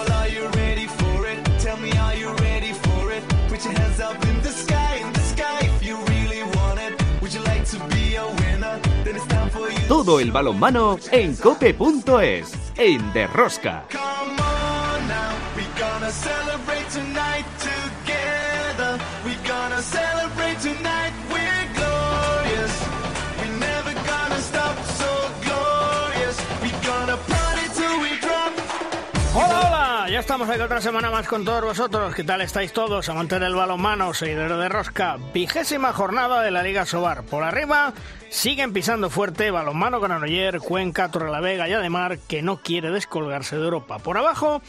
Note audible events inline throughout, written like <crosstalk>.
Well, are you ready for it? Tell me, are you ready for it? Put your hands up in the sky, in the sky if you really want it. Would you like to be a winner? Then it's time for you. Todo el balonmano en cope.es, en Derrosca. Come on now, we gonna celebrate estamos aquí otra semana más con todos vosotros. ¿Qué tal estáis todos? Amantes del balonmano, seguidores de Rosca. Vigésima jornada de la Liga Sobar. Por arriba siguen pisando fuerte balonmano Granoller, Cuenca, Torrelavega y Ademar, que no quiere descolgarse de Europa. Por abajo,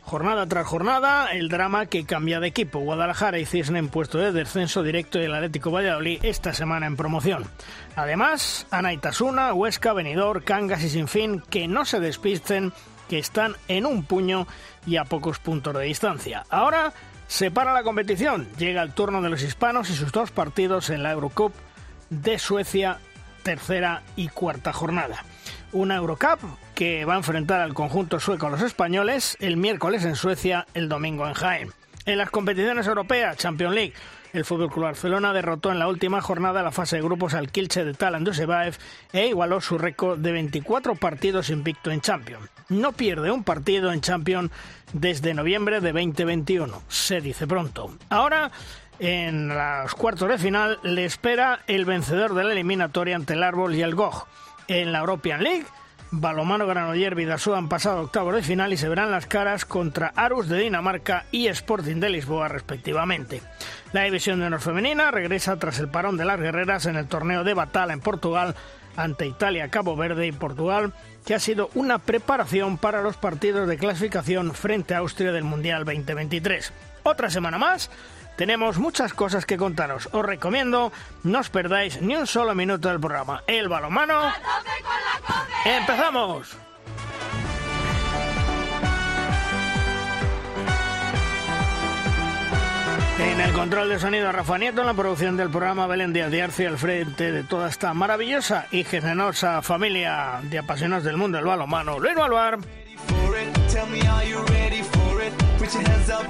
jornada tras jornada, el drama que cambia de equipo. Guadalajara y Cisne en puesto de descenso directo y el Atlético Valladolid esta semana en promoción. Además, Anaitasuna, Huesca, Benidorm, Cangas y Sinfín, que no se despisten que están en un puño y a pocos puntos de distancia. Ahora se para la competición, llega el turno de los hispanos y sus dos partidos en la Eurocup de Suecia, tercera y cuarta jornada. Una Eurocup que va a enfrentar al conjunto sueco a los españoles el miércoles en Suecia, el domingo en Jaén. En las competiciones europeas, Champions League, el Fútbol Barcelona derrotó en la última jornada la fase de grupos al Kielce de Talan Dusebaev e igualó su récord de 24 partidos invicto en Champions. No pierde un partido en Champions desde noviembre de 2021, se dice pronto. Ahora, en los cuartos de final, le espera el vencedor de la eliminatoria ante el Árbol y el GOG. En la European League, Balomano Granoller Vidasoa han pasado octavos de final y se verán las caras contra Arus de Dinamarca y Sporting de Lisboa respectivamente. La división de honor femenina regresa tras el parón de las guerreras en el torneo de Batala en Portugal ante Italia, Cabo Verde y Portugal, que ha sido una preparación para los partidos de clasificación frente a Austria del Mundial 2023. Otra semana más tenemos muchas cosas que contaros. Os recomiendo no os perdáis ni un solo minuto del programa. El balomano. ¡Empezamos! En el control de sonido Rafa Nieto, en la producción del programa Belén Díaz de Arce, al frente de toda esta maravillosa y generosa familia de apasionados del mundo del balonmano, Luis Balbar.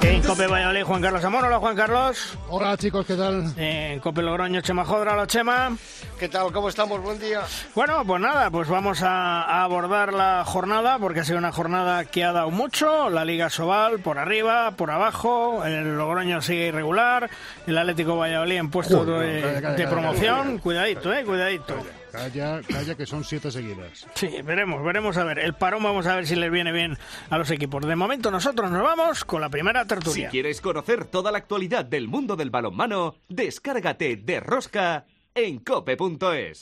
En Cope Valladolid, Juan Carlos Amor. Hola, Juan Carlos. Hola chicos, ¿qué tal? En Cope Logroño, Chema Jodra. Hola, Chema. ¿Qué tal? ¿Cómo estamos? Buen día. Bueno, pues nada, pues vamos a, a abordar la jornada porque ha sido una jornada que ha dado mucho. La Liga Sobal por arriba, por abajo, el Logroño sigue irregular, el Atlético Valladolid en puesto Joder, de, calla, calla, de promoción. calla. Cuidadito, eh, cuidadito. Calla, calla, que son siete seguidas. Sí, veremos, veremos a ver. El parón vamos a ver si les viene bien a los equipos. De momento nosotros nos vamos con la primera Si tertulia. quieres conocer toda la actualidad del mundo del balonmano, descárgate de Rosca en cope.es.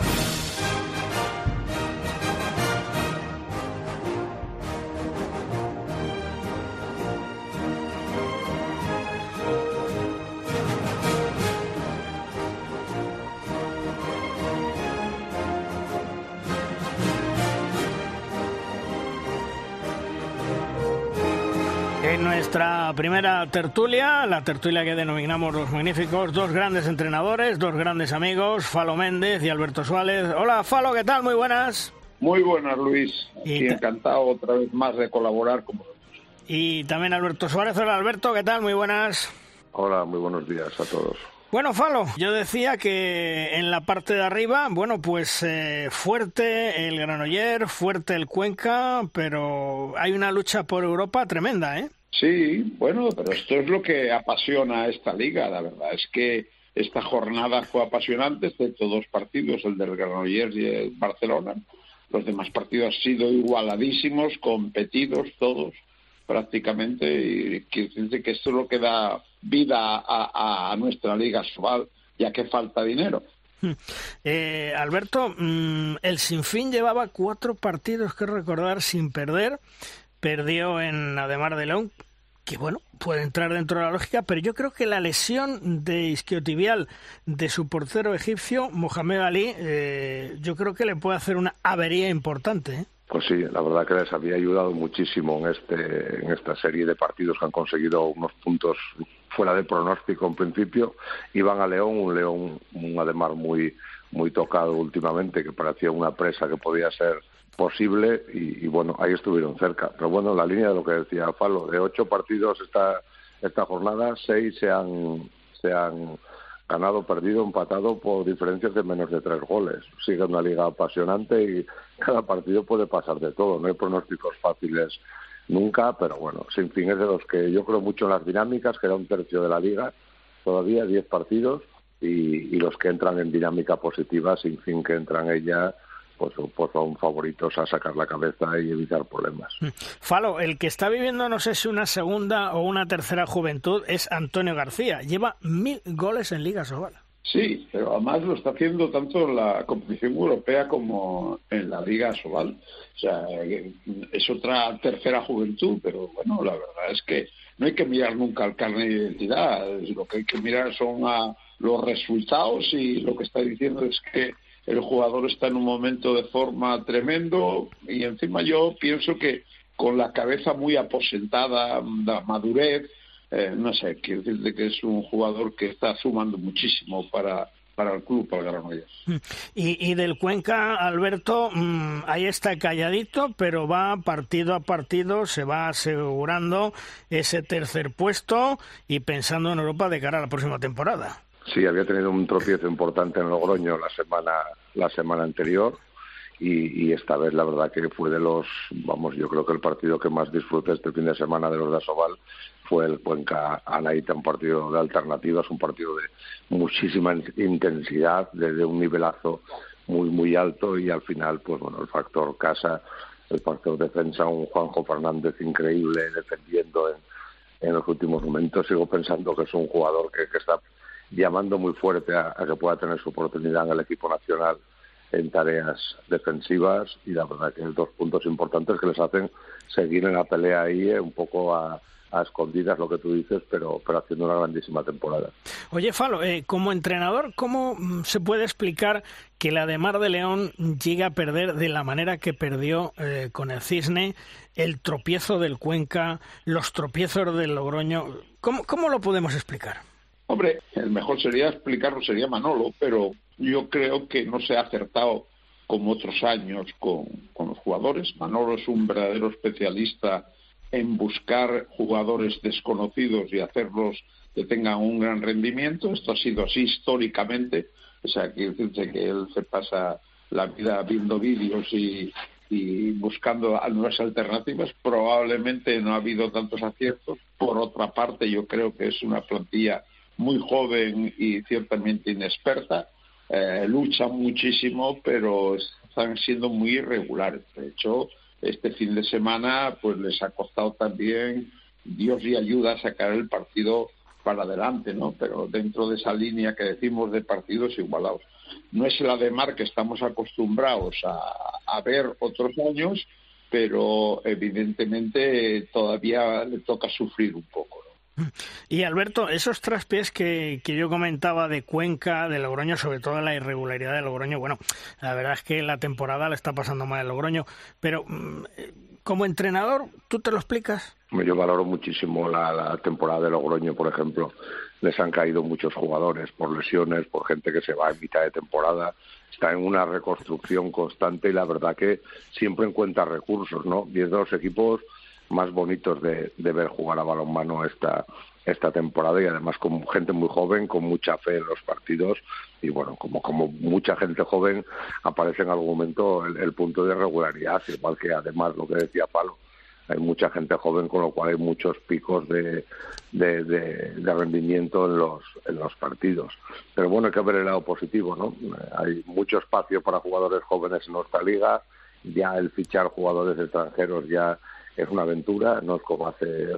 nuestra primera tertulia, la tertulia que denominamos los magníficos, dos grandes entrenadores, dos grandes amigos, Falo Méndez y Alberto Suárez. Hola Falo, ¿qué tal? Muy buenas. Muy buenas, Luis. Y Y ta- encantado otra vez más de colaborar con vosotros. Y también Alberto Suárez. Hola Alberto, ¿qué tal? Muy buenas. Hola, muy buenos días a todos. Bueno, Falo, yo decía que en la parte de arriba, bueno, pues eh, fuerte el Granoller, fuerte el Cuenca, pero hay una lucha por Europa tremenda, ¿eh? Sí, bueno, pero esto es lo que apasiona a esta liga, la verdad. Es que esta jornada fue apasionante, excepto dos partidos, el del Granollers y el Barcelona. Los demás partidos han sido igualadísimos, competidos todos prácticamente, y quiere decir que esto es lo que da vida a, a nuestra liga Sobal, ya que falta dinero. Eh, Alberto, mm, el Sinfín llevaba cuatro partidos que recordar sin perder. Perdió en Ademar de León, que bueno, puede entrar dentro de la lógica, pero yo creo que la lesión de isquiotibial de su portero egipcio, Mohamed Ali, eh, yo creo que le puede hacer una avería importante. ¿eh? Pues sí, la verdad que les había ayudado muchísimo en este en esta serie de partidos que han conseguido unos puntos fuera de pronóstico en principio. Iban a León, un León, un Ademar muy muy tocado últimamente, que parecía una presa que podía ser posible y, bueno, ahí estuvieron cerca. Pero bueno, en la línea de lo que decía Falo, de ocho partidos esta, esta jornada, seis se han, se han ganado, perdido, empatado por diferencias de menos de tres goles. Sigue una liga apasionante y cada partido puede pasar de todo. No hay pronósticos fáciles nunca, pero bueno, sin fin es de los que yo creo mucho en las dinámicas, que era un tercio de la liga, todavía diez partidos y, y los que entran en dinámica positiva, sin fin que entran ella pues, pues son favoritos a sacar la cabeza y evitar problemas. Mm. Falo, el que está viviendo no sé si una segunda o una tercera juventud es Antonio García. Lleva mil goles en Liga Sobal. Sí, pero además lo está haciendo tanto en la competición europea como en la Liga Sobal. O sea, es otra tercera juventud, pero bueno, la verdad es que no hay que mirar nunca al carnet de identidad. Lo que hay que mirar son a los resultados y lo que está diciendo es que el jugador está en un momento de forma tremendo y encima yo pienso que con la cabeza muy aposentada, la madurez, eh, no sé, quiero decirte que es un jugador que está sumando muchísimo para, para el club, para el Granollers. Y, y del Cuenca, Alberto, mm, ahí está calladito, pero va partido a partido, se va asegurando ese tercer puesto y pensando en Europa de cara a la próxima temporada. Sí, había tenido un tropiezo importante en Logroño la semana, la semana anterior y, esta vez la verdad que fue de los, vamos, yo creo que el partido que más disfruté este fin de semana de los de Asobal fue el Cuenca Anaita, un partido de alternativas, un partido de muchísima intensidad, desde un nivelazo muy, muy alto y al final, pues bueno, el factor casa, el factor defensa, un Juanjo Fernández increíble defendiendo en, en los últimos momentos. Sigo pensando que es un jugador que, que está llamando muy fuerte a, que pueda tener su oportunidad en el equipo nacional en tareas defensivas y la verdad que hay dos puntos importantes que les hacen seguir en la pelea ahí eh, un poco a, escondidas lo que tú dices, pero, pero haciendo una grandísima temporada. Oye, Falo, eh, como entrenador, ¿cómo mm, se puede explicar que la de Mar de León llegue a perder de la manera que perdió eh, con el Cisne, el tropiezo del Cuenca, los tropiezos del Logroño? ¿Cómo, cómo lo podemos explicar? Hombre, el mejor sería explicarlo, sería Manolo, pero yo creo que no se ha acertado como otros años con, los jugadores. Manolo es un verdadero especialista en buscar jugadores desconocidos y hacerlos que tengan un gran rendimiento. Esto ha sido así históricamente. O sea, quiere decirse que él se pasa la vida viendo vídeos y, y buscando nuevas alternativas. Probablemente no ha habido tantos aciertos. Por otra parte, yo creo que es una plantilla muy joven y ciertamente inexperta, eh, luchan muchísimo, pero están siendo muy irregulares. De hecho, este fin de semana pues les ha costado también Dios y ayuda a sacar el partido para adelante, ¿no? Pero dentro de esa línea que decimos de partidos igualados. No es la de Mar que estamos acostumbrados a ver otros años, pero evidentemente todavía le toca sufrir un poco. Y Alberto, esos traspiés que, que, yo comentaba de Cuenca, de Logroño, sobre todo la irregularidad de Logroño, bueno, la verdad es que la temporada le está pasando mal Logroño, pero mm, como entrenador, ¿tú te lo explicas? Yo valoro muchísimo la, la temporada de Logroño, por ejemplo. Les han caído muchos jugadores por lesiones, por gente que se va en mitad de temporada. Está en una reconstrucción constante y la verdad que siempre encuentra recursos, ¿no? De los equipos más bonitos de, ver jugar a balonmano esta, esta temporada y además con gente muy joven, con mucha fe en los partidos y bueno, como, como mucha gente joven aparece en algún momento el, punto de regularidad, igual que además lo que decía Palo, hay mucha gente joven con lo cual hay muchos picos de, de, de, rendimiento en los, en los partidos. Pero bueno, hay que ver el lado positivo, ¿no? Hay mucho espacio para jugadores jóvenes en nuestra liga, ya el fichar jugadores extranjeros ya es una aventura, no es como hace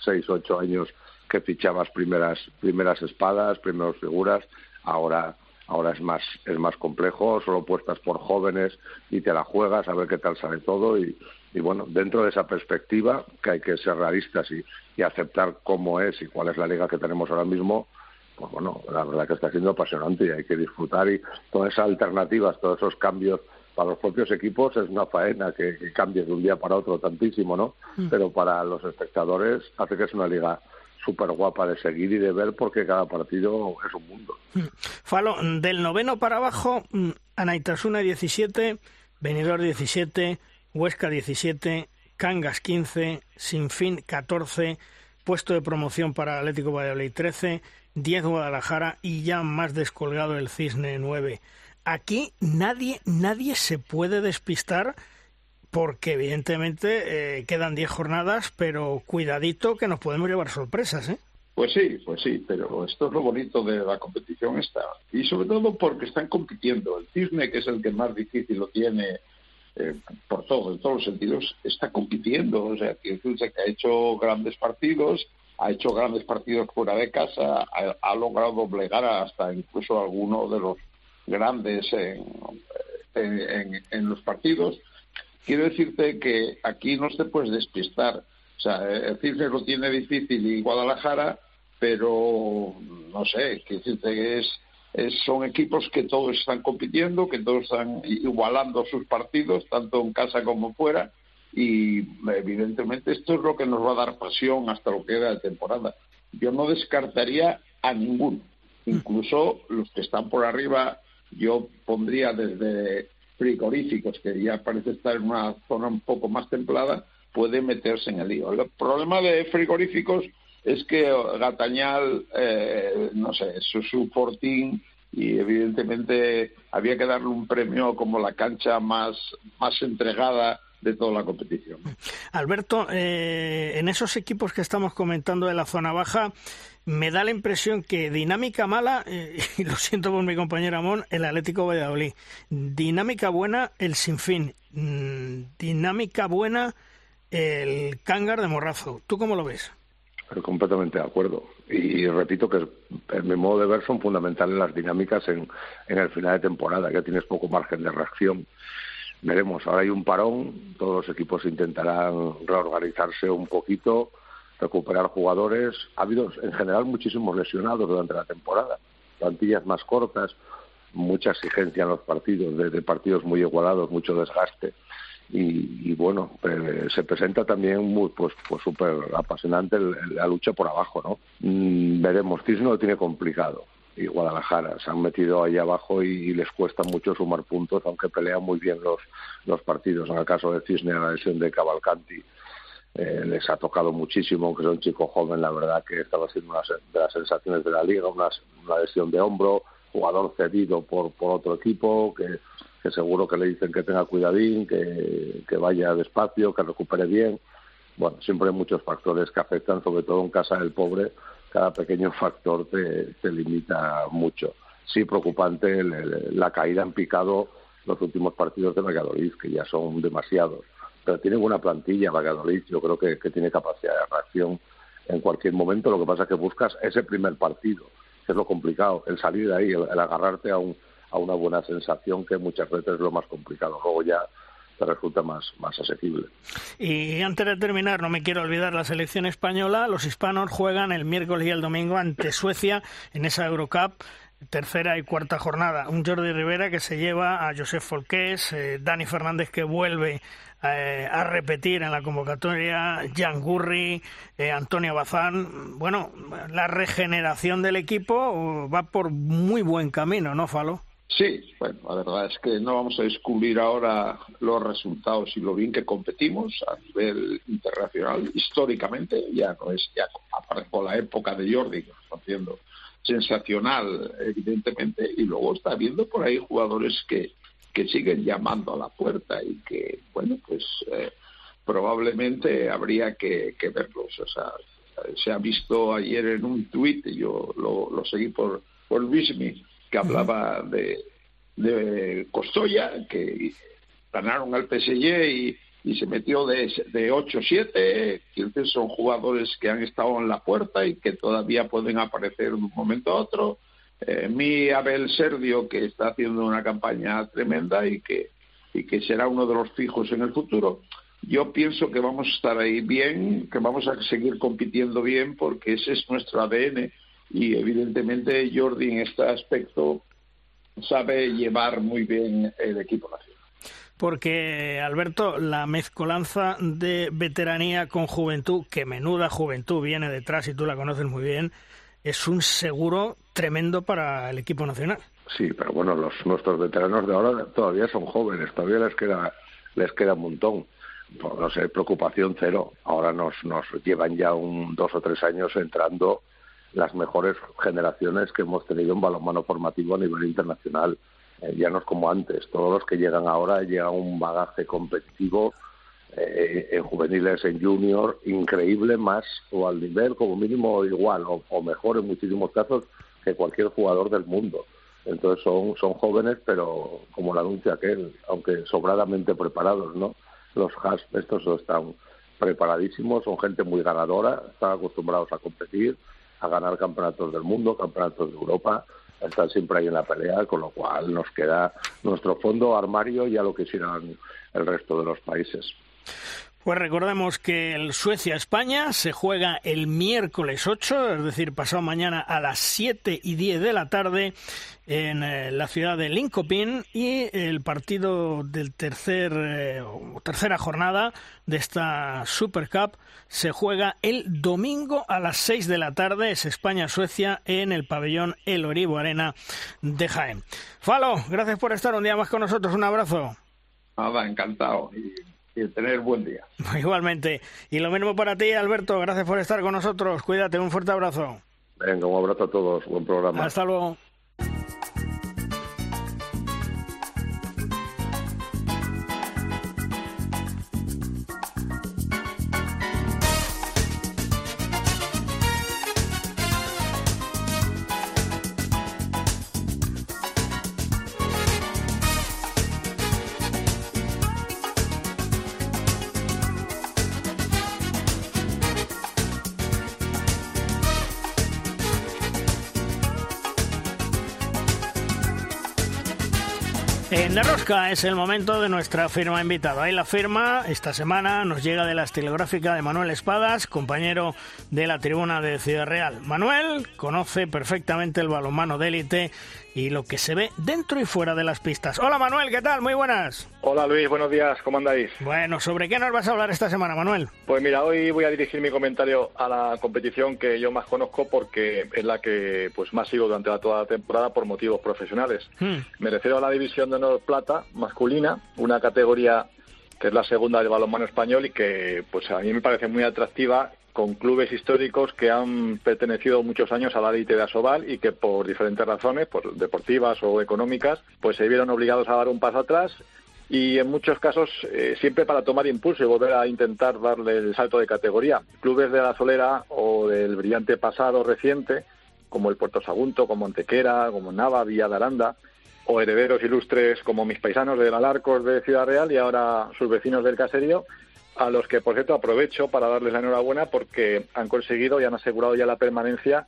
seis, ocho años que fichabas primeras, primeras espadas, primeras figuras, ahora ahora es más es más complejo, solo puestas por jóvenes y te la juegas a ver qué tal sale todo. Y, y bueno, dentro de esa perspectiva que hay que ser realistas y, y aceptar cómo es y cuál es la liga que tenemos ahora mismo, pues bueno, la verdad que está siendo apasionante y hay que disfrutar y todas esas alternativas, todos esos cambios para los propios equipos es una faena que, cambie de un día para otro tantísimo, ¿no? Mm. Pero para los espectadores hace que es una liga súper guapa de seguir y de ver porque cada partido es un mundo. Mm. Falo, del noveno para abajo, mm, Anaitasuna 17, Benidorm 17, Huesca 17, Cangas 15, Sinfín 14, puesto de promoción para Atlético Valladolid 13, 10 Guadalajara y ya más descolgado el Cisne 9. Aquí nadie, nadie se puede despistar porque evidentemente eh, quedan 10 jornadas, pero cuidadito que nos podemos llevar sorpresas, ¿eh? Pues sí, pues sí, pero esto es lo bonito de la competición esta. Y sobre todo porque están compitiendo. El Cisne, que es el que más difícil lo tiene eh, por todo, en todos los sentidos, está compitiendo. O sea, que ha hecho grandes partidos, ha hecho grandes partidos fuera de casa, ha, logrado doblegar hasta incluso alguno de los grandes en, en los partidos quiero decirte que aquí no te puedes despistar. O sea, el lo tiene difícil y Guadalajara, pero no sé, decirte que es, son equipos que todos están compitiendo, que todos están igualando sus partidos, tanto en casa como fuera, y evidentemente esto es lo que nos va a dar pasión hasta lo que queda de temporada. Yo no descartaría a ninguno, incluso los que están por arriba, yo pondría desde frigoríficos, que ya parece estar en una zona un poco más templada, puede meterse en el lío. El problema de frigoríficos es que Gatañal, eh, no sé, su, su fortín y evidentemente había que darle un premio como la cancha más, más entregada de toda la competición. Alberto, eh, en esos equipos que estamos comentando de la zona baja, me da la impresión que dinámica mala, eh, <laughs> y lo siento por mi compañero Amón, el Atlético Valladolid. Dinámica buena, el Sinfín. Mm, dinámica buena, el Cángar de Morrazo. ¿Tú cómo lo ves? Completamente de acuerdo. Y, repito que en mi modo de ver son fundamentales las dinámicas en, en el final de temporada, que tienes poco margen de reacción. Veremos, ahora hay un parón, todos los equipos intentarán reorganizarse un poquito recuperar jugadores. Ha habido en general muchísimos lesionados durante la temporada, plantillas más cortas, mucha exigencia en los partidos, de, partidos muy igualados, mucho desgaste. Y, bueno, eh, se presenta también muy, pues, pues súper apasionante la lucha por abajo, ¿no? Mm, veremos, Cisne lo tiene complicado y Guadalajara se han metido ahí abajo y, les cuesta mucho sumar puntos, aunque pelean muy bien los, los partidos. En el caso de Cisne, la lesión de Cavalcanti eh, les ha tocado muchísimo, aunque son chicos joven, la verdad que estaba siendo una de las sensaciones de la liga, una, lesión de hombro, jugador cedido por, por otro equipo, que, seguro que le dicen que tenga cuidadín, que, que vaya despacio, que recupere bien. Bueno, siempre hay muchos factores que afectan, sobre todo en casa del pobre, cada pequeño factor te, te limita mucho. Sí, preocupante la caída en picado los últimos partidos de Valladolid, que ya son demasiados pero tiene buena plantilla Valladolid, yo creo que, tiene capacidad de reacción en cualquier momento, lo que pasa es que buscas ese primer partido, que es lo complicado, el salir de ahí, el, agarrarte a, un, a una buena sensación que muchas veces es lo más complicado, luego ya te resulta más, más asequible. Y antes de terminar, no me quiero olvidar la selección española, los hispanos juegan el miércoles y el domingo ante Suecia en esa Eurocup tercera y cuarta jornada. Un Jordi Rivera que se lleva a Josef Folqués, eh, Dani Fernández que vuelve eh, a repetir en la convocatoria, Jan Gurri, eh, Antonio Bazán. Bueno, la regeneración del equipo va por muy buen camino, ¿no, Falo? Sí, bueno, la verdad es que no vamos a descubrir ahora los resultados y lo bien que competimos a nivel internacional. Históricamente ya no es, ya apareció la época de Jordi, haciendo sensacional, evidentemente, y luego está viendo por ahí jugadores que, que siguen llamando a la puerta y que, bueno, pues eh, probablemente habría que, verlos. O sea, se ha visto ayer en un tuit, yo lo, seguí por, por Luismi, que hablaba de, de Costoya, que ganaron al PSG y, y se metió de, de 8-7. Son jugadores que han estado en la puerta y que todavía pueden aparecer de un momento a otro. Eh, mi Abel Serdio, que está haciendo una campaña tremenda y que, y que será uno de los fijos en el futuro. Yo pienso que vamos a estar ahí bien, que vamos a seguir compitiendo bien porque ese es nuestro ADN y evidentemente Jordi en este aspecto sabe llevar muy bien el equipo nacional porque Alberto, la mezcolanza de veteranía con juventud, que menuda juventud viene detrás y tú la conoces muy bien, es un seguro tremendo para el equipo nacional. Sí, pero bueno, los nuestros veteranos de ahora todavía son jóvenes, todavía les queda les queda un montón. Pues, no sé, preocupación cero. Ahora nos nos llevan ya un dos o tres años entrando las mejores generaciones que hemos tenido en balonmano formativo a nivel internacional. Eh, ya no es como antes. Todos los que llegan ahora llegan un bagaje competitivo eh, en juveniles, en junior, increíble, más o al nivel como mínimo igual o, mejor en muchísimos casos que cualquier jugador del mundo. Entonces son, son jóvenes, pero como la anuncia aquel, aunque sobradamente preparados, ¿no? Los Has, estos están preparadísimos, son gente muy ganadora, están acostumbrados a competir, a ganar campeonatos del mundo, campeonatos de Europa, están siempre ahí en la pelea, con lo cual nos queda nuestro fondo armario y a lo que hicieran el resto de los países. Pues recordemos que el Suecia-España se juega el miércoles 8, es decir, pasado mañana a las 7 y 10 de la tarde en eh, la ciudad de Linkopin y el partido del tercer eh, tercera jornada de esta Super Cup se juega el domingo a las 6 de la tarde, es España-Suecia en el pabellón El Oribo Arena de Jaén. Falo, gracias por estar un día más con nosotros, un abrazo. Nada, encantado y tener buen día. <laughs> Igualmente. Y lo mismo para ti, Alberto. Gracias por estar con nosotros. Cuídate, un fuerte abrazo. Venga, un abrazo a todos. Buen programa. Hasta luego. Es el momento de nuestra firma invitada. Y la firma esta semana nos llega de la estilográfica de Manuel Espadas, compañero de la tribuna de Ciudad Real. Manuel conoce perfectamente el balonmano de élite y lo que se ve dentro y fuera de las pistas. Hola Manuel, ¿qué tal? Muy buenas. Hola Luis, buenos días, ¿cómo andáis? Bueno, ¿sobre qué nos vas a hablar esta semana, Manuel? Pues mira, hoy voy a dirigir mi comentario a la competición que yo más conozco porque es la que pues más sigo durante toda la temporada por motivos profesionales. Hmm. Me refiero a la división de honor plata masculina, una categoría que es la segunda del balonmano español y que pues a mí me parece muy atractiva con clubes históricos que han pertenecido muchos años a la élite de Asobal y que por diferentes razones, por deportivas o económicas, pues se vieron obligados a dar un paso atrás y en muchos casos eh, siempre para tomar impulso y volver a intentar darle el salto de categoría. Clubes de la Solera o del brillante pasado reciente, como el Puerto Sagunto, como Antequera, como Nava, Villa de Aranda, o herederos ilustres como mis paisanos de Alarcos de Ciudad Real y ahora sus vecinos del caserío, a los que, por cierto, aprovecho para darles la enhorabuena porque han conseguido y han asegurado ya la permanencia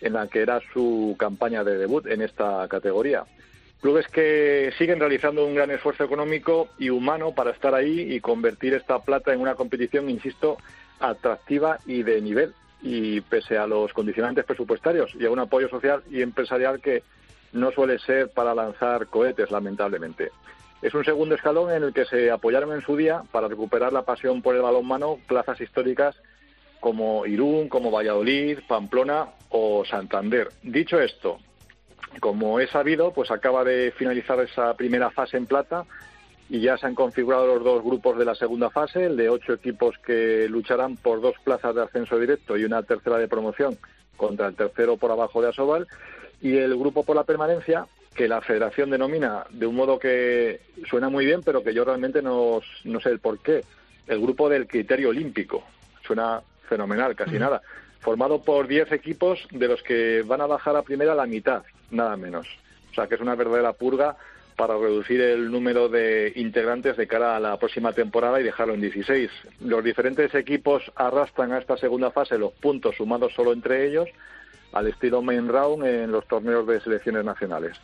en la que era su campaña de debut en esta categoría. Clubes que siguen realizando un gran esfuerzo económico y humano para estar ahí y convertir esta plata en una competición, insisto, atractiva y de nivel. Y pese a los condicionantes presupuestarios y a un apoyo social y empresarial que no suele ser para lanzar cohetes, lamentablemente. Es un segundo escalón en el que se apoyaron en su día para recuperar la pasión por el balonmano plazas históricas como Irún, como Valladolid, Pamplona o Santander. Dicho esto, como he sabido, pues acaba de finalizar esa primera fase en plata y ya se han configurado los dos grupos de la segunda fase, el de ocho equipos que lucharán por dos plazas de ascenso directo y una tercera de promoción contra el tercero por abajo de Asobal y el grupo por la permanencia que la federación denomina de un modo que suena muy bien, pero que yo realmente no, no sé el por qué. El grupo del criterio olímpico. Suena fenomenal, casi nada. Formado por 10 equipos de los que van a bajar a primera la mitad, nada menos. O sea que es una verdadera purga para reducir el número de integrantes de cara a la próxima temporada y dejarlo en 16. Los diferentes equipos arrastran a esta segunda fase los puntos sumados solo entre ellos al estilo main round en los torneos de selecciones nacionales.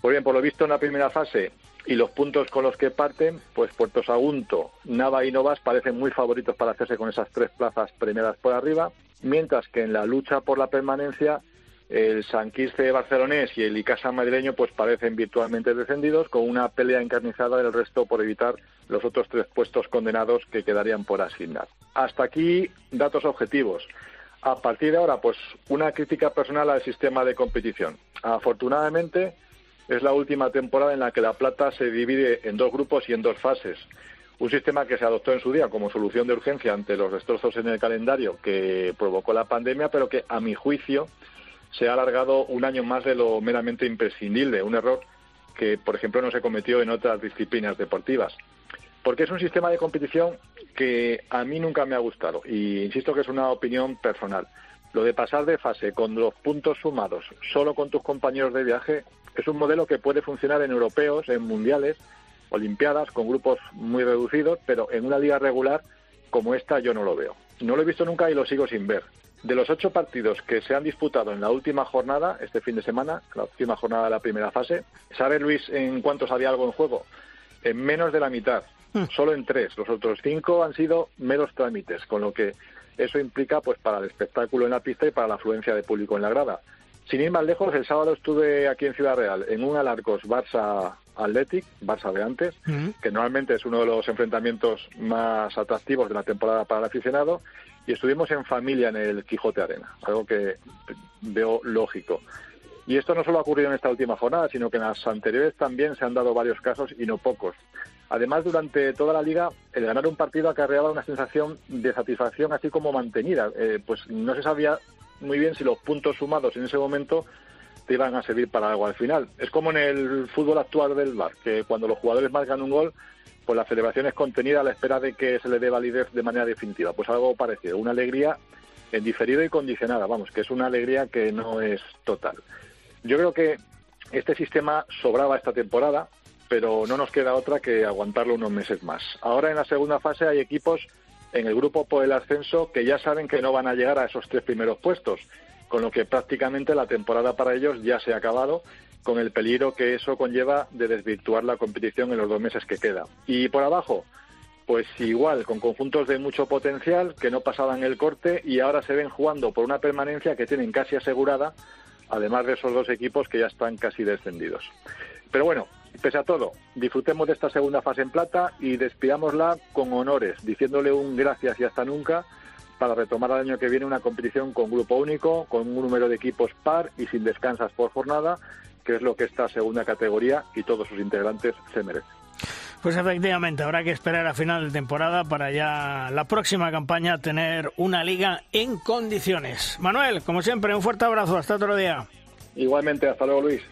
Pues bien, por lo visto en la primera fase y los puntos con los que parten, pues Puerto Sagunto, Nava y Novas parecen muy favoritos para hacerse con esas tres plazas premiadas por arriba, mientras que en la lucha por la permanencia el San Quisce barcelonés y el Icasa madrileño pues parecen virtualmente descendidos con una pelea encarnizada del resto por evitar los otros tres puestos condenados que quedarían por asignar. Hasta aquí datos objetivos. A partir de ahora, pues una crítica personal al sistema de competición. Afortunadamente, es la última temporada en la que la plata se divide en dos grupos y en dos fases. Un sistema que se adoptó en su día como solución de urgencia ante los destrozos en el calendario que provocó la pandemia, pero que, a mi juicio, se ha alargado un año más de lo meramente imprescindible. Un error que, por ejemplo, no se cometió en otras disciplinas deportivas. Porque es un sistema de competición que a mí nunca me ha gustado. Y insisto que es una opinión personal. Lo de pasar de fase con los puntos sumados solo con tus compañeros de viaje es un modelo que puede funcionar en europeos, en mundiales, olimpiadas, con grupos muy reducidos, pero en una liga regular como esta yo no lo veo. No lo he visto nunca y lo sigo sin ver. De los ocho partidos que se han disputado en la última jornada, este fin de semana, la última jornada de la primera fase, ¿sabe Luis en cuántos había algo en juego? En menos de la mitad, hmm. solo en tres. Los otros cinco han sido meros trámites, con lo que eso implica pues para el espectáculo en la pista y para la afluencia de público en la grada. Sin ir más lejos, el sábado estuve aquí en Ciudad Real, en un Alarcos Barça Athletic, Barça de antes, que normalmente es uno de los enfrentamientos más atractivos de la temporada para el aficionado, y estuvimos en familia en el Quijote Arena, algo que veo lógico. Y esto no solo ha ocurrido en esta última jornada, sino que en las anteriores también se han dado varios casos y no pocos. Además, durante toda la liga, el ganar un partido acarreaba una sensación de satisfacción así como mantenida. Eh, pues no se sabía muy bien si los puntos sumados en ese momento te iban a servir para algo al final. Es como en el fútbol actual del bar, que cuando los jugadores marcan un gol, pues la celebración es contenida a la espera de que se le dé validez de manera definitiva. Pues algo parecido, una alegría en diferido y condicionada, vamos, que es una alegría que no es total. Yo creo que este sistema sobraba esta temporada, pero no nos queda otra que aguantarlo unos meses más. Ahora en la segunda fase hay equipos en el grupo por el ascenso que ya saben que no van a llegar a esos tres primeros puestos, con lo que prácticamente la temporada para ellos ya se ha acabado, con el peligro que eso conlleva de desvirtuar la competición en los dos meses que queda. Y por abajo, pues igual, con conjuntos de mucho potencial que no pasaban el corte y ahora se ven jugando por una permanencia que tienen casi asegurada, además de esos dos equipos que ya están casi descendidos. Pero bueno, Pese a todo, disfrutemos de esta segunda fase en plata y despidámosla con honores, diciéndole un gracias y hasta nunca para retomar el año que viene una competición con grupo único, con un número de equipos par y sin descansas por jornada, que es lo que esta segunda categoría y todos sus integrantes se merecen. Pues efectivamente, habrá que esperar a final de temporada para ya la próxima campaña tener una liga en condiciones. Manuel, como siempre, un fuerte abrazo. Hasta otro día. Igualmente, hasta luego, Luis.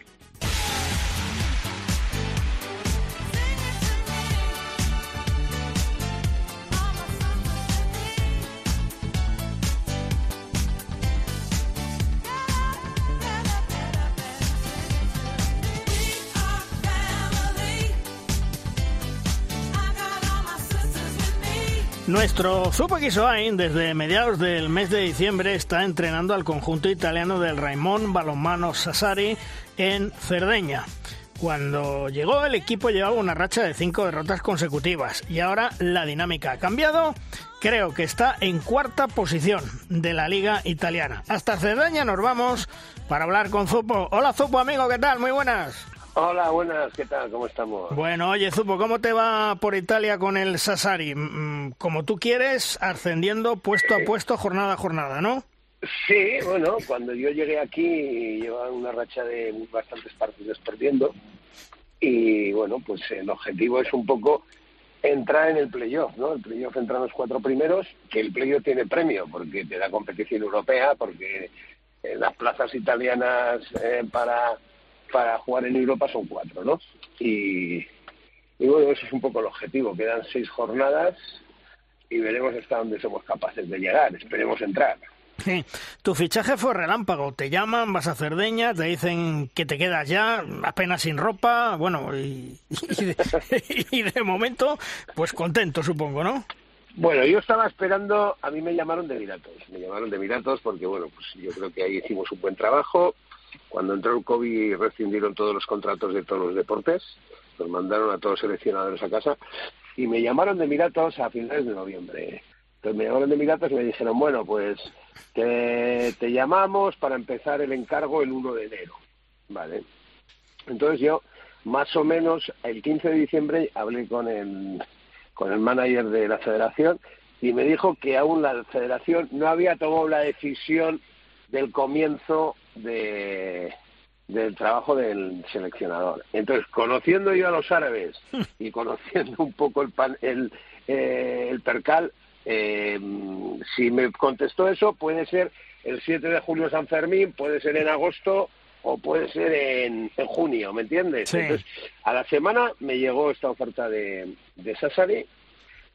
Nuestro Zupo Kisoain desde mediados del mes de diciembre está entrenando al conjunto italiano del Raimón Balonmano Sassari en Cerdeña. Cuando llegó el equipo llevaba una racha de cinco derrotas consecutivas y ahora la dinámica ha cambiado. Creo que está en cuarta posición de la liga italiana. Hasta Cerdeña nos vamos para hablar con Zupo. Hola Zupo amigo, ¿qué tal? Muy buenas. Hola, buenas, ¿qué tal? ¿Cómo estamos? Bueno, oye, Zupo, ¿cómo te va por Italia con el Sassari? Mm, como tú quieres, ascendiendo puesto a puesto, jornada a jornada, ¿no? Sí, bueno, cuando yo llegué aquí llevaba una racha de bastantes partidos perdiendo y bueno, pues el objetivo es un poco entrar en el playoff, ¿no? El playoff entra en los cuatro primeros, que el playoff tiene premio porque te da competición europea, porque las plazas italianas eh, para para jugar en Europa son cuatro, ¿no? Y, bueno, eso es un poco el objetivo. Quedan seis jornadas y veremos hasta dónde somos capaces de llegar. Esperemos entrar. Sí. Tu fichaje fue relámpago. Te llaman, vas a Cerdeña, te dicen que te quedas ya, apenas sin ropa. Bueno, y, y, de, <laughs> momento, pues contento, supongo, ¿no? Bueno, yo estaba esperando, a mí me llamaron de Emiratos, me llamaron de Emiratos porque, bueno, pues yo creo que ahí hicimos un buen trabajo, cuando entró el COVID rescindieron todos los contratos de todos los deportes, nos mandaron a todos los seleccionadores a casa y me llamaron de Emiratos a finales de noviembre. Entonces me llamaron de Emiratos y me dijeron, bueno, pues te, te llamamos para empezar el encargo el 1 de enero. Vale. Entonces yo, más o menos, el 15 de diciembre hablé con el, con el manager de la federación y me dijo que aún la federación no había tomado la decisión del comienzo de, del trabajo del seleccionador. Entonces, conociendo yo a los árabes <laughs> y conociendo un poco el, pan, el, eh, el percal, eh, si me contestó eso, puede ser el 7 de julio San Fermín, puede ser en agosto o puede ser en, en junio, ¿me entiendes? Entonces, a la semana me llegó esta oferta de, de Sassari,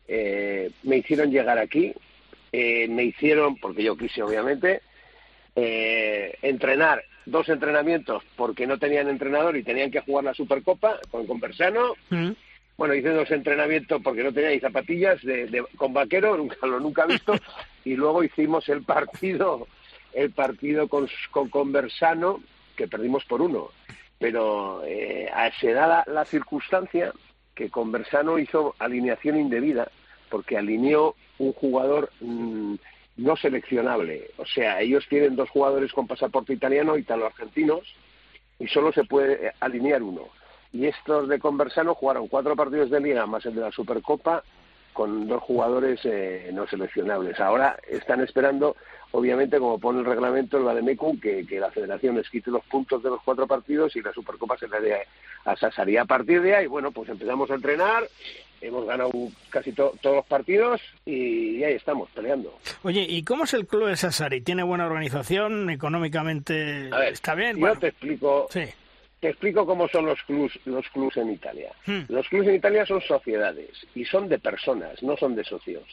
eh, me hicieron llegar aquí, eh, me hicieron, porque yo quise obviamente, eh, entrenar dos entrenamientos porque no tenían entrenador y tenían que jugar la Supercopa con Conversano. Mm. Bueno, hice dos entrenamientos porque no tenía ni zapatillas de, de- con vaquero, <laughs> nunca lo nunca visto, <laughs> y luego hicimos el partido, el partido con, con Conversano, que perdimos por uno. Pero eh, se da la, la circunstancia que Conversano hizo alineación indebida, porque alineó un jugador mm, no seleccionable. O sea, ellos tienen dos jugadores con pasaporte italiano, italo-argentinos, y solo se puede alinear uno. Y estos de Conversano jugaron cuatro partidos de liga más el de la Supercopa con dos jugadores eh, no seleccionables. Ahora están esperando, obviamente, como pone el reglamento, el Vademecu, que, que la federación les quite los puntos de los cuatro partidos y la Supercopa se le dé a Sassari. A partir de ahí, bueno, pues empezamos a entrenar, hemos ganado casi to- todos los partidos y, ahí estamos, peleando. Oye, ¿y cómo es el club de Sassari? ¿Tiene buena organización? ¿Económicamente A ver, está bien? Yo Bueno, te explico sí. te explico cómo son los clubs, los clubs en Italia. Hmm. Los clubs en Italia son sociedades y son de personas, no son de socios.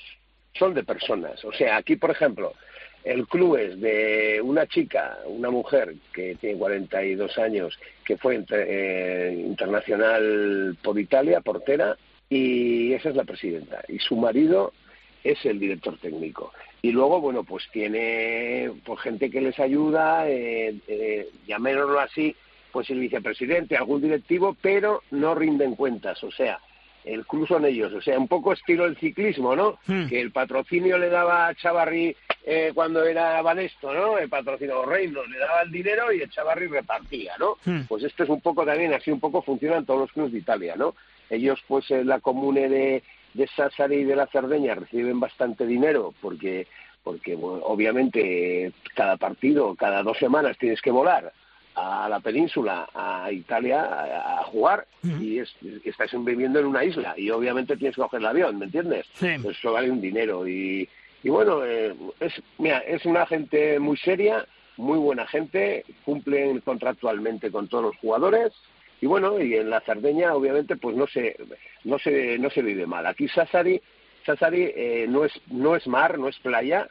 Son de personas. O sea, aquí, por ejemplo, el club es de una chica, una mujer que tiene 42 años, que fue eh, internacional por Italia, portera, y esa es la presidenta. Y su marido es el director técnico. Y luego, bueno, pues tiene pues, gente que les ayuda, eh, eh, llamémoslo así, pues el vicepresidente, algún directivo, pero no rinden cuentas. O sea, el club son ellos. O sea, un poco estilo el ciclismo, ¿no? Hmm. Que el patrocinio le daba a Chavarri eh, cuando era Banesto, ¿no? El patrocinio Reynolds le daba el dinero y el Chavarri repartía, ¿no? Hmm. Pues esto es un poco también, así un poco funcionan todos los clubes de Italia, ¿no? Ellos, pues, en la comune de, de Sassari y de la Cerdeña reciben bastante dinero porque, porque bueno, obviamente, cada partido, cada dos semanas tienes que volar a la península, a Italia, a, a jugar y es, estás viviendo en una isla y obviamente tienes que coger el avión, ¿me entiendes? Sí. Pues eso vale un dinero y, y bueno, eh, es, mira, es una gente muy seria, muy buena gente, cumplen contractualmente con todos los jugadores y bueno, y en la Cerdeña obviamente pues no se no se no se vive mal. Aquí Sassari Sassari eh, no es no es mar, no es playa.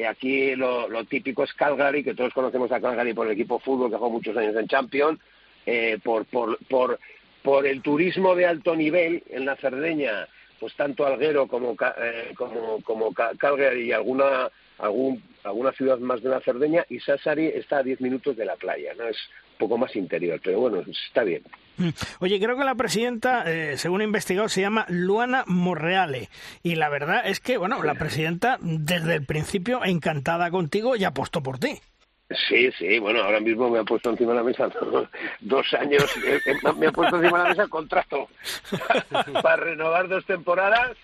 Eh, aquí lo, lo típico es Calgary, que todos conocemos a Calgary por el equipo de fútbol que jugó muchos años en Champions, eh, por, por, por, por el turismo de alto nivel en la Cerdeña, pues tanto Alguero como, eh, como, como Ca- Calgary y alguna, algún, alguna ciudad más de la Cerdeña, y Sassari está a 10 minutos de la playa, ¿no? Es poco más interior, pero bueno, está bien. Mm. Oye, creo que la presidenta, eh, según he investigado, se llama Luana Morreale. Y la verdad es que, bueno, la presidenta desde el principio encantada contigo y apostó por ti. Sí, sí, bueno, ahora mismo me ha puesto encima de la mesa <laughs> dos años, eh, eh, me ha puesto encima de la mesa el contrato <laughs> para renovar dos temporadas,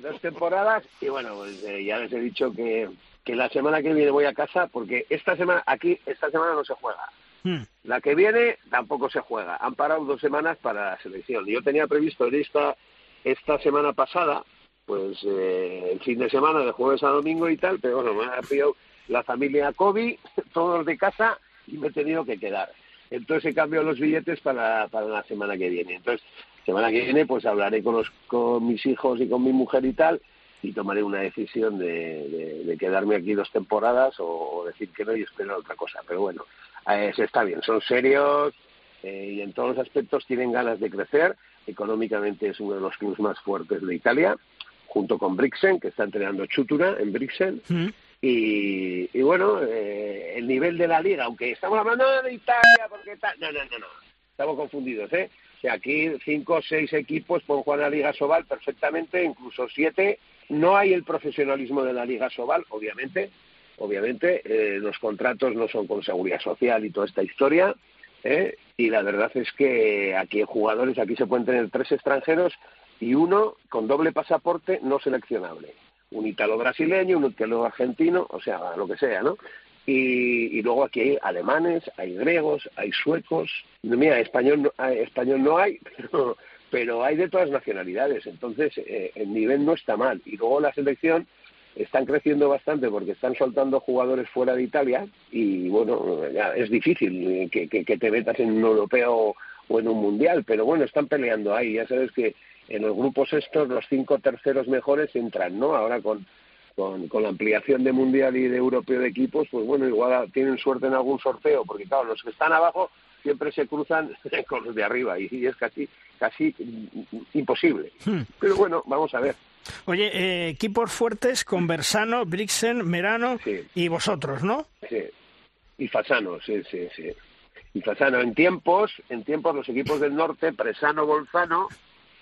dos temporadas, y bueno, pues eh, ya les he dicho que, que la semana que viene voy a casa, porque esta semana, aquí, esta semana no se juega. Mm. La que viene tampoco se juega. Han parado dos semanas para la selección. Yo tenía previsto esta, esta semana pasada, pues eh, el fin de semana, de jueves a domingo y tal, pero bueno, me ha pillado la familia COVID, <laughs> todos de casa, y me he tenido que quedar. Entonces he cambiado los billetes para, para la semana que viene. Entonces, semana que viene, pues hablaré con, los, con mis hijos y con mi mujer y tal, y tomaré una decisión de, de- de quedarme aquí dos temporadas o, o decir que no y esperar otra cosa. Pero bueno, eh, se está bien, son serios eh, y en todos los aspectos tienen ganas de crecer. Económicamente es uno de los clubes más fuertes de Italia, junto con Brixen, que está entrenando Chutura en Brixen. Mm. Y, y bueno, eh, el nivel de la liga, aunque estamos hablando de Italia, porque tal. No, no, no, no. Estamos confundidos, ¿eh? O sea, aquí cinco o seis equipos pueden jugar la Liga Sobal perfectamente, incluso siete. No hay el profesionalismo de la Liga Sobal, obviamente. Obviamente, eh, los contratos no son con seguridad social y toda esta historia. ¿eh? Y la verdad es que aquí hay jugadores, aquí se pueden tener tres extranjeros y uno con doble pasaporte no seleccionable. Un italo brasileño, un italo argentino, o sea, lo que sea, ¿no? Y, y, luego aquí hay alemanes, hay griegos, hay suecos. Mira, español no, español no hay, <laughs> pero, pero hay de todas nacionalidades. Entonces, eh, el nivel no está mal. Y luego la selección están creciendo bastante porque están soltando jugadores fuera de Italia y bueno, ya es difícil que, que, que te metas en un europeo o en un mundial, pero bueno, están peleando ahí. Ya sabes que en los grupos estos los cinco terceros mejores entran, ¿no? Ahora con, con, con la ampliación de mundial y de europeo de equipos, pues bueno, igual tienen suerte en algún sorteo, porque claro, los que están abajo siempre se cruzan <laughs> con los de arriba y, y es casi casi imposible. Hmm. Pero bueno, vamos a ver. Oye, eh, equipos fuertes con Bersano, Brixen, Merano sí. y vosotros, ¿no? Sí. Y Fasano, sí, sí, sí. Y Fasano, en tiempos, en tiempos los equipos del norte, Presano, Bolzano,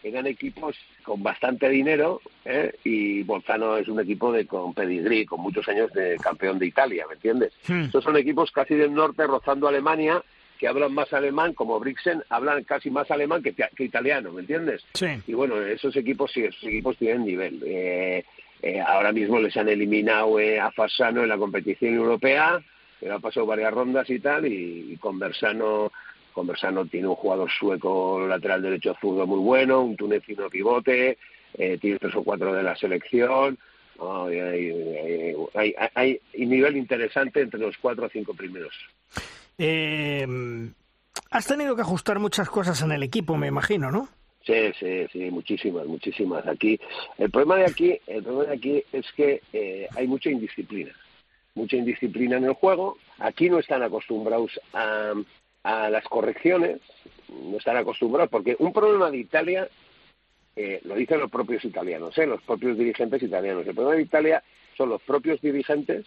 eran equipos con bastante dinero ¿eh? y Bolzano es un equipo de con pedigrí, con muchos años de campeón de Italia, ¿me entiendes? Hmm. Estos son equipos casi del norte rozando Alemania que hablan más alemán, como Brixen, hablan casi más alemán que, que italiano, ¿me entiendes? Sí. Y bueno, esos equipos sí, esos equipos tienen nivel. Eh, eh, ahora mismo les han eliminado eh, a Fasano en la competición europea, pero ha pasado varias rondas y tal, y, y Conversano, Conversano tiene un jugador sueco lateral derecho zurdo muy bueno, un tunecino pivote, eh, tiene tres o cuatro de la selección. Oh, hay, hay, hay, hay, un nivel interesante entre los cuatro o cinco primeros. Eh, has tenido que ajustar muchas cosas en el equipo, me imagino, ¿no? Sí, sí, sí, muchísimas, muchísimas. Aquí, el problema de aquí, el problema de aquí es que eh, hay mucha indisciplina, mucha indisciplina en el juego. Aquí no están acostumbrados a, a las correcciones, no están acostumbrados, porque un problema de Italia, eh, lo dicen los propios italianos, ¿eh? los propios dirigentes italianos. El problema de Italia son los propios dirigentes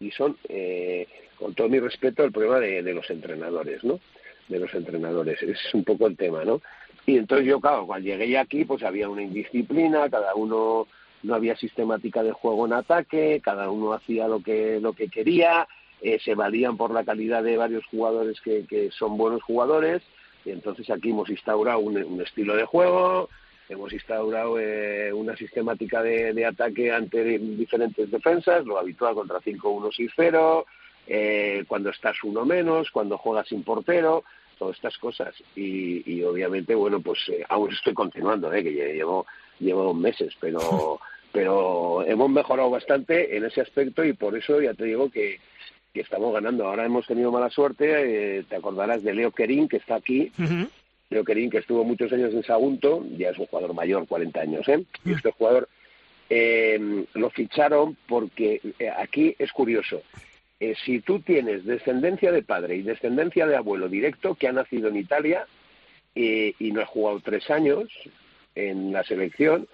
y son, eh, con todo mi respeto, el problema de, de, los entrenadores, ¿no? De los entrenadores. Es un poco el tema, ¿no? Y entonces yo, claro, cuando llegué aquí, pues había una indisciplina, cada uno no había sistemática de juego en ataque, cada uno hacía lo que, lo que quería, eh, se valían por la calidad de varios jugadores que, que son buenos jugadores, y entonces aquí hemos instaurado un, un estilo de juego, hemos instaurado eh, una sistemática de, de, ataque ante diferentes defensas, lo habitual contra 5-1-6-0, eh, cuando estás uno menos, cuando juegas sin portero, todas estas cosas. Y, y obviamente, bueno, pues eh, aún estoy continuando, ¿eh? que llevo, llevo meses, pero, <laughs> pero hemos mejorado bastante en ese aspecto y por eso ya te digo que, que estamos ganando. Ahora hemos tenido mala suerte, eh, te acordarás de Leo Kerín, que está aquí. Uh -huh. Leo Kerín, que estuvo muchos años en Sagunto, ya es un jugador mayor, 40 años, ¿eh? Y este jugador eh, lo ficharon porque eh, aquí es curioso. Eh, si tú tienes descendencia de padre y descendencia de abuelo directo que ha nacido en Italia eh, y no ha jugado tres años en la selección,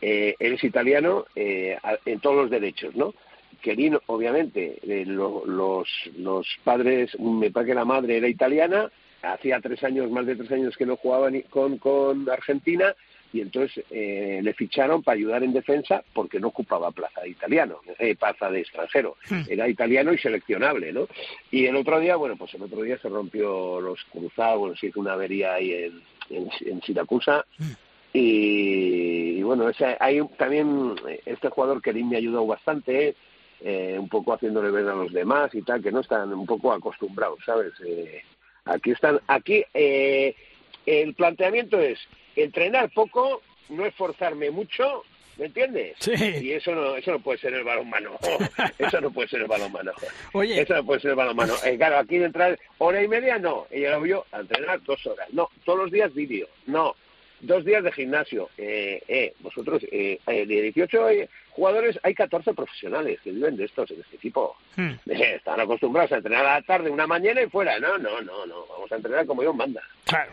eh, eres italiano eh, en todos los derechos, ¿no? Querín, obviamente, eh, lo, los, los padres, me parece que la madre era italiana, hacía tres años, más de tres años que no jugaba ni con, con Argentina, y entonces eh, le ficharon para ayudar en defensa porque no ocupaba plaza de italiano, eh, plaza de extranjero, era italiano y seleccionable, ¿no? Y el otro día, bueno, pues el otro día se rompió los cruzados, bueno, se hizo una avería ahí en, en, en Siracusa, y, y, bueno, ese, hay también este jugador que me ha ayudado bastante, eh, un poco haciéndole ver a los demás y tal, que no están un poco acostumbrados, ¿sabes? Eh, aquí están, aquí eh, el planteamiento es entrenar poco, no esforzarme mucho, ¿me entiendes? Sí. Y eso no, eso no puede ser el balonmano. <laughs> eso no puede ser el balonmano. Oye. Eso no puede ser el balonmano. Eh, claro, aquí de entrar hora y media, no. Ella lo vio a entrenar dos horas. No, todos los días vídeo. No. Dos días de gimnasio. Eh, eh, vosotros, eh, de 18 jugadores, hay 14 profesionales que viven de estos en este equipo. Hmm. <laughs> Están acostumbrados a entrenar a la tarde, una mañana y fuera. No, no, no, no. Vamos a entrenar como Dios manda. Claro,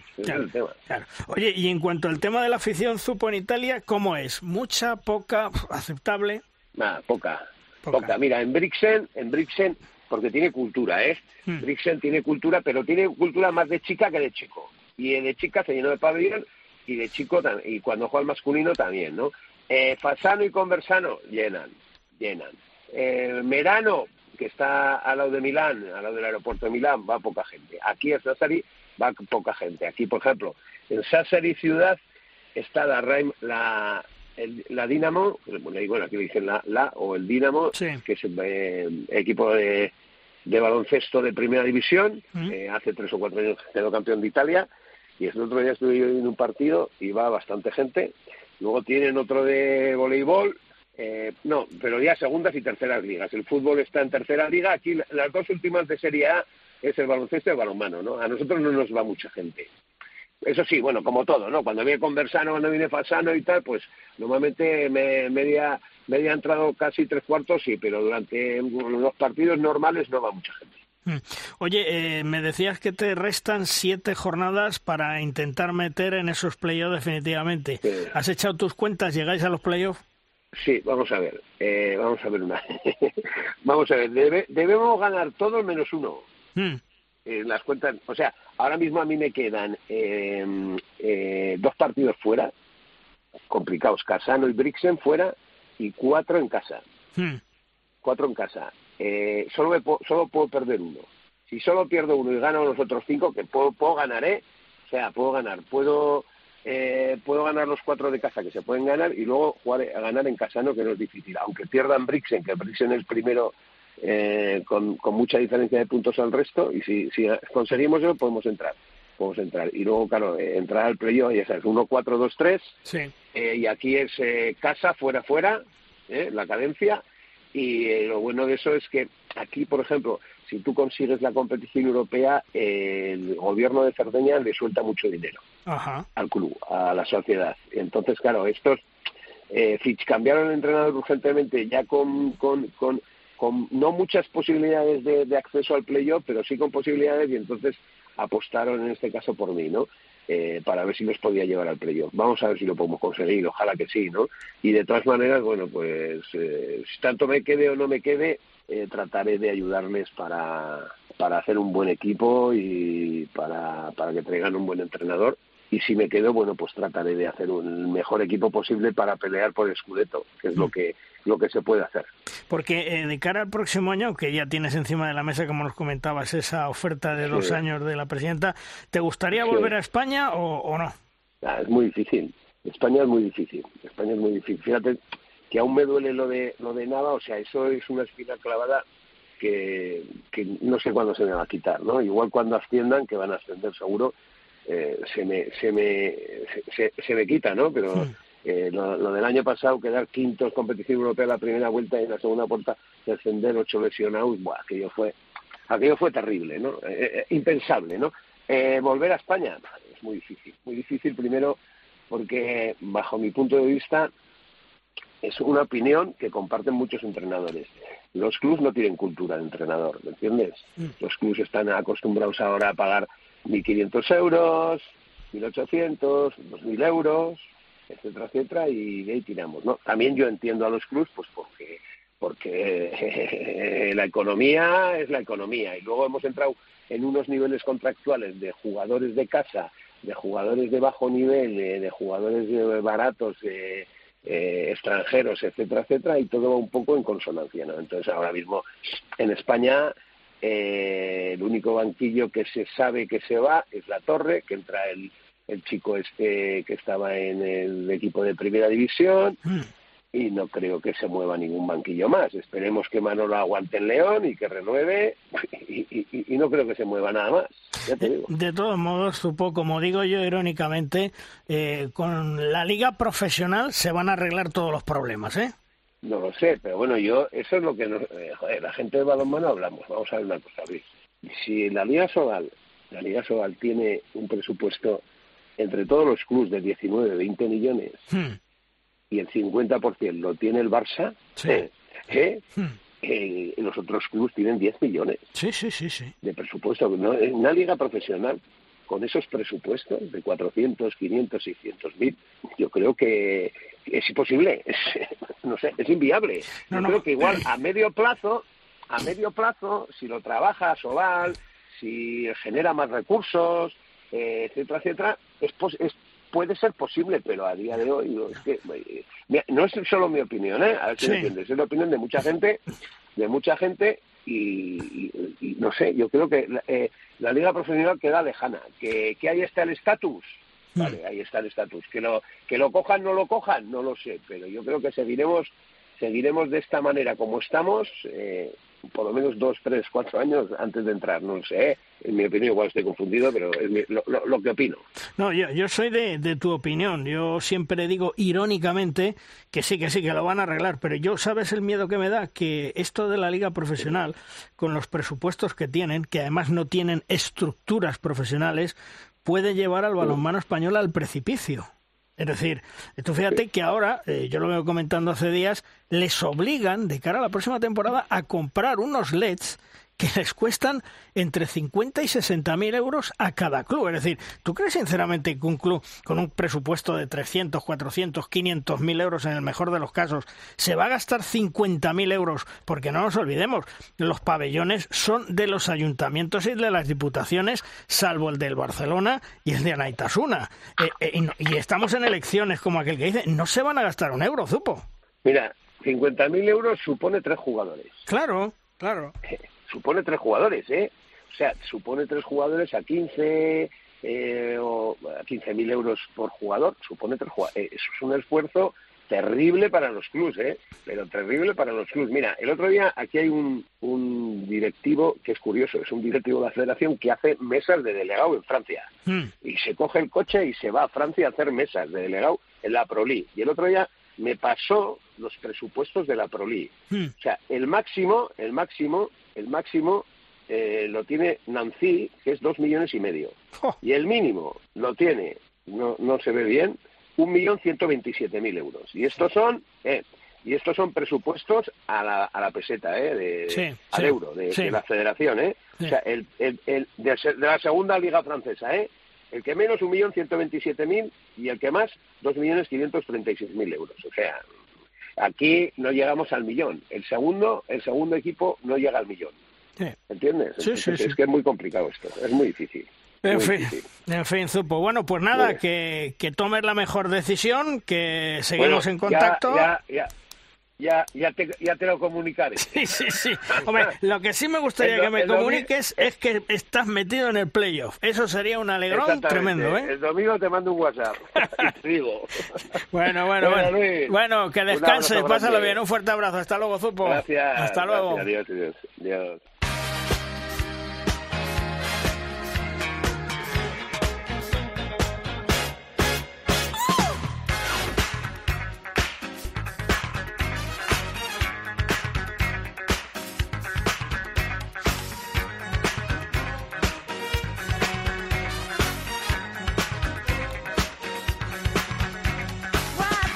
claro. Oye, y en cuanto al tema de la afición zupo en Italia, ¿cómo es? ¿Mucha, poca, aceptable? Nah, poca, Poca. poca. Mira, en Brixen, en Brixen, porque tiene cultura, ¿eh? Hmm. Brixen tiene cultura, pero tiene cultura más de chica que de chico. Y de chica se llenó de pabellón y de chico y cuando juega el masculino también, ¿no? Eh, Fasano y Conversano llenan, llenan. Eh, Merano, que está al lado de Milán, al lado del aeropuerto de Milán, va poca gente. Aquí en Sassari va poca gente. Aquí, por ejemplo, en Sassari ciudad está la, la, la Dinamo, bueno, aquí dicen la, la o el Dinamo, que es el eh, equipo de, de, baloncesto de primera división, eh, hace tres o cuatro años quedó campeón de Italia, y el otro día estuve yo en un partido y va bastante gente. Luego tienen otro de voleibol, eh, no, pero ya segundas y terceras ligas. El fútbol está en tercera liga. Aquí las dos últimas de Serie A es el baloncesto y el balonmano, ¿no? A nosotros no nos va mucha gente. Eso sí, bueno, como todo, ¿no? Cuando viene Conversano, cuando viene Fasano y tal, pues normalmente me, media, media entrado casi tres cuartos, sí, pero durante los partidos normales no va mucha gente. Mm. Oye, eh, me decías que te restan siete jornadas para intentar meter en esos playoffs definitivamente. ¿Has echado tus cuentas? ¿Llegáis a los playoffs? Sí, vamos a ver. Eh, vamos a ver una. <laughs> vamos a ver. debemos ganar todos menos uno. Mm. las cuentas, o sea, ahora mismo a mí me quedan em, eh, dos partidos fuera, complicados, Casano y Brixen fuera y cuatro en casa. Hmm. Cuatro en casa. Eh, solo, solo puedo perder uno. Si solo pierdo uno y gano los otros cinco, que puedo, puedo ganar, ¿eh? O sea, puedo ganar. Puedo eh, puedo ganar los cuatro de casa que se pueden ganar y luego jugar a ganar en Casano, que no es difícil. Aunque pierdan Brixen, que Brixen es el primero eh, con, mucha diferencia de puntos al resto y si, si conseguimos eso podemos entrar podemos entrar y luego claro eh, entrar al playoff ya sabes 1 4 2 3 y aquí es eh, casa fuera fuera la cadencia y lo bueno de eso es que aquí por ejemplo si tú consigues la competición europea el gobierno de Cerdeña le suelta mucho dinero al club a la sociedad entonces claro estos Fitch cambiaron el entrenador urgentemente ya con, con, con con no muchas posibilidades de, acceso al playoff, pero sí con posibilidades y entonces apostaron en este caso por mí, ¿no? Eh, para ver si los podía llevar al playoff. Vamos a ver si lo podemos conseguir, ojalá que sí, ¿no? Y de todas maneras, bueno, pues eh, si tanto me quede o no me quede, eh, trataré de ayudarles para, para hacer un buen equipo y para, para que traigan un buen entrenador y si me quedo, bueno, pues trataré de hacer un mejor equipo posible para pelear por el Scudetto, que es lo mm. que lo que se puede hacer. Porque eh, de cara al próximo año, que ya tienes encima de la mesa, como nos comentabas, esa oferta de dos años de la presidenta, ¿te gustaría volver a España o, no? Ah, es muy difícil. España es muy difícil. España es muy difícil. Fíjate que aún me duele lo de lo de nada, o sea, eso es una espina clavada que, que no sé cuándo se me va a quitar, ¿no? Igual cuando asciendan, que van a ascender seguro, eh, se me se me se, se, me quita no pero eh, lo, del año pasado quedar quintos competición europea la primera vuelta y en la segunda vuelta descender ocho lesionados buah, aquello fue aquello fue terrible no eh, impensable no volver a España es muy difícil muy difícil primero porque bajo mi punto de vista es una opinión que comparten muchos entrenadores. Los clubes no tienen cultura de entrenador, ¿me entiendes? Mm. Los clubes están acostumbrados ahora a pagar 1.500 euros, 1.800, 2.000 euros, etcétera, etcétera, y de ahí tiramos, ¿no? También yo entiendo a los clubs, pues porque porque <laughs> la economía es la economía y luego hemos entrado en unos niveles contractuales de jugadores de casa, de jugadores de bajo nivel, de, jugadores baratos, eh, extranjeros, etcétera, etcétera, y todo va un poco en consonancia, ¿no? Entonces ahora mismo en España eh, el único banquillo que se sabe que se va es la torre, que entra el, el chico este que estaba en el equipo de primera división. Hmm. Y no creo que se mueva ningún banquillo más. Esperemos que Manolo aguante en León y que renueve. <laughs> Y, no creo que se mueva nada más. De, todos modos, supo, como digo yo irónicamente, eh, con la liga profesional se van a arreglar todos los problemas, ¿eh? No lo sé, pero bueno, yo, eso es lo que nos, eh, joder, la gente de balonmano hablamos. Vamos a ver una cosa, Si la Liga Sobal, la Liga Sobal tiene un presupuesto entre todos los clubes de 19, 20 millones hmm. y el 50% lo tiene el Barça, ¿eh? ¿eh? Hmm. Eh, los otros clubes tienen 10 millones sí, sí, sí, sí. de presupuesto. ¿no? Una liga profesional con esos presupuestos de 400, 500, 600 mil, yo creo que es imposible, es, <laughs> no sé, es inviable. yo creo que igual a medio plazo, a medio plazo, si lo trabaja Soval, si genera más recursos, eh, etcétera, etcétera, es, puede ser posible, pero a día de hoy es que, no es solo mi opinión, ¿eh? a ver si me entiendes, es la opinión de mucha gente, de mucha gente y, no sé, yo creo que eh, la liga profesional queda lejana, que, que ahí está el estatus, Vale, ahí está el estatus. Que lo, que lo cojan, no lo cojan, no lo sé, pero yo creo que seguiremos, seguiremos de esta manera como estamos, eh, por lo menos dos, tres, cuatro años antes de entrar. No sé, ¿eh? en mi opinión igual estoy confundido, pero es lo, lo, que opino. No, yo, yo soy de, de, tu opinión. Yo siempre digo irónicamente que sí, que sí, que lo van a arreglar, pero yo, ¿sabes el miedo que me da? Que esto de la liga profesional, con los presupuestos que tienen, que además no tienen estructuras profesionales, puede llevar al balonmano español al precipicio. Es decir, tú fíjate que ahora, eh, yo lo vengo comentando hace días, les obligan de cara a la próxima temporada a comprar unos LEDs que les cuestan entre 50 y 60 mil euros a cada club. Es decir, ¿tú crees sinceramente que un club con un presupuesto de 300, 400, 500 mil euros en el mejor de los casos se va a gastar 50 mil euros? Porque no nos olvidemos, los pabellones son de los ayuntamientos y de las diputaciones, salvo el del Barcelona y el de Anaitasuna. Eh, eh, y, estamos en elecciones como aquel que dice, no se van a gastar un euro, Zupo. Mira, 50 mil euros supone tres jugadores. Claro, claro. Supone tres jugadores, ¿eh? O sea, supone tres jugadores a 15 eh, o a 15.000 euros por jugador, supone tres jugadores. Eh, eso es un esfuerzo terrible para los clubs, ¿eh? Pero terrible para los clubs. Mira, el otro día aquí hay un, un directivo que es curioso, es un directivo de la federación que hace mesas de delegado en Francia. Hmm. Y se coge el coche y se va a Francia a hacer mesas de delegado en la Proli. Y el otro día me pasó los presupuestos de la Proli. Hmm. O sea, el máximo, el máximo el máximo eh, lo tiene Nancy, que es dos millones y medio. Oh. Y el mínimo lo tiene, no, no se ve bien, un millón ciento veintisiete mil euros. Y estos son, eh, y estos son presupuestos a la, a la peseta, eh, de, al euro, de, la federación, eh. O sea, el, el, el de, la segunda liga francesa, eh. El que menos, un millón ciento veintisiete mil, y el que más, dos millones quinientos treinta y seis mil euros. O sea, Aquí no llegamos al millón. El segundo, el segundo equipo no llega al millón. ¿Entiendes? es que es muy complicado esto, es muy difícil. En fin, en fin, Zupo. Bueno, pues nada, que, que tomes la mejor decisión, que seguimos en contacto. Ya, ya, ya, ya, te, ya te lo comunicaré. Sí, sí, sí. Hombre, <laughs> lo que sí me gustaría que me comuniques es que estás metido en el playoff. Eso sería un alegrón tremendo, ¿eh? El domingo te mando un WhatsApp <laughs> digo. Bueno, bueno, bueno. Bueno, que descanses, pásalo bien. Un fuerte abrazo. Hasta luego, Zupo. Gracias. Hasta luego. Adiós, adiós. adiós.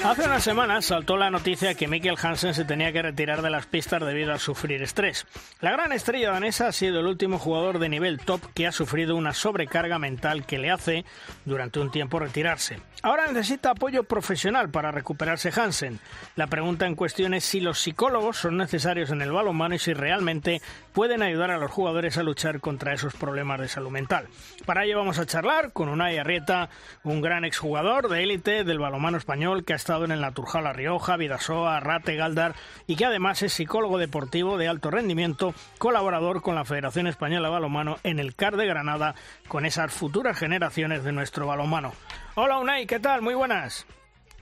Hace unas semanas saltó la noticia que Mikkel Hansen se tenía que retirar de las pistas debido a sufrir estrés. La gran estrella danesa ha sido el último jugador de nivel top que ha sufrido una sobrecarga mental que le hace durante un tiempo retirarse. Ahora necesita apoyo profesional para recuperarse Hansen. La pregunta en cuestión es si los psicólogos son necesarios en el balonmano y si realmente pueden ayudar a los jugadores a luchar contra esos problemas de salud mental. Para ello vamos a charlar con Unai Arrieta, un gran exjugador de élite del balonmano español que ha en el Naturjala La Rioja, Vidasoa, Rate, Galdar y que además es psicólogo deportivo de alto rendimiento, colaborador con la Federación Española de Balonmano en el CAR de Granada con esas futuras generaciones de nuestro balonmano. Hola Unai, ¿qué tal? Muy buenas.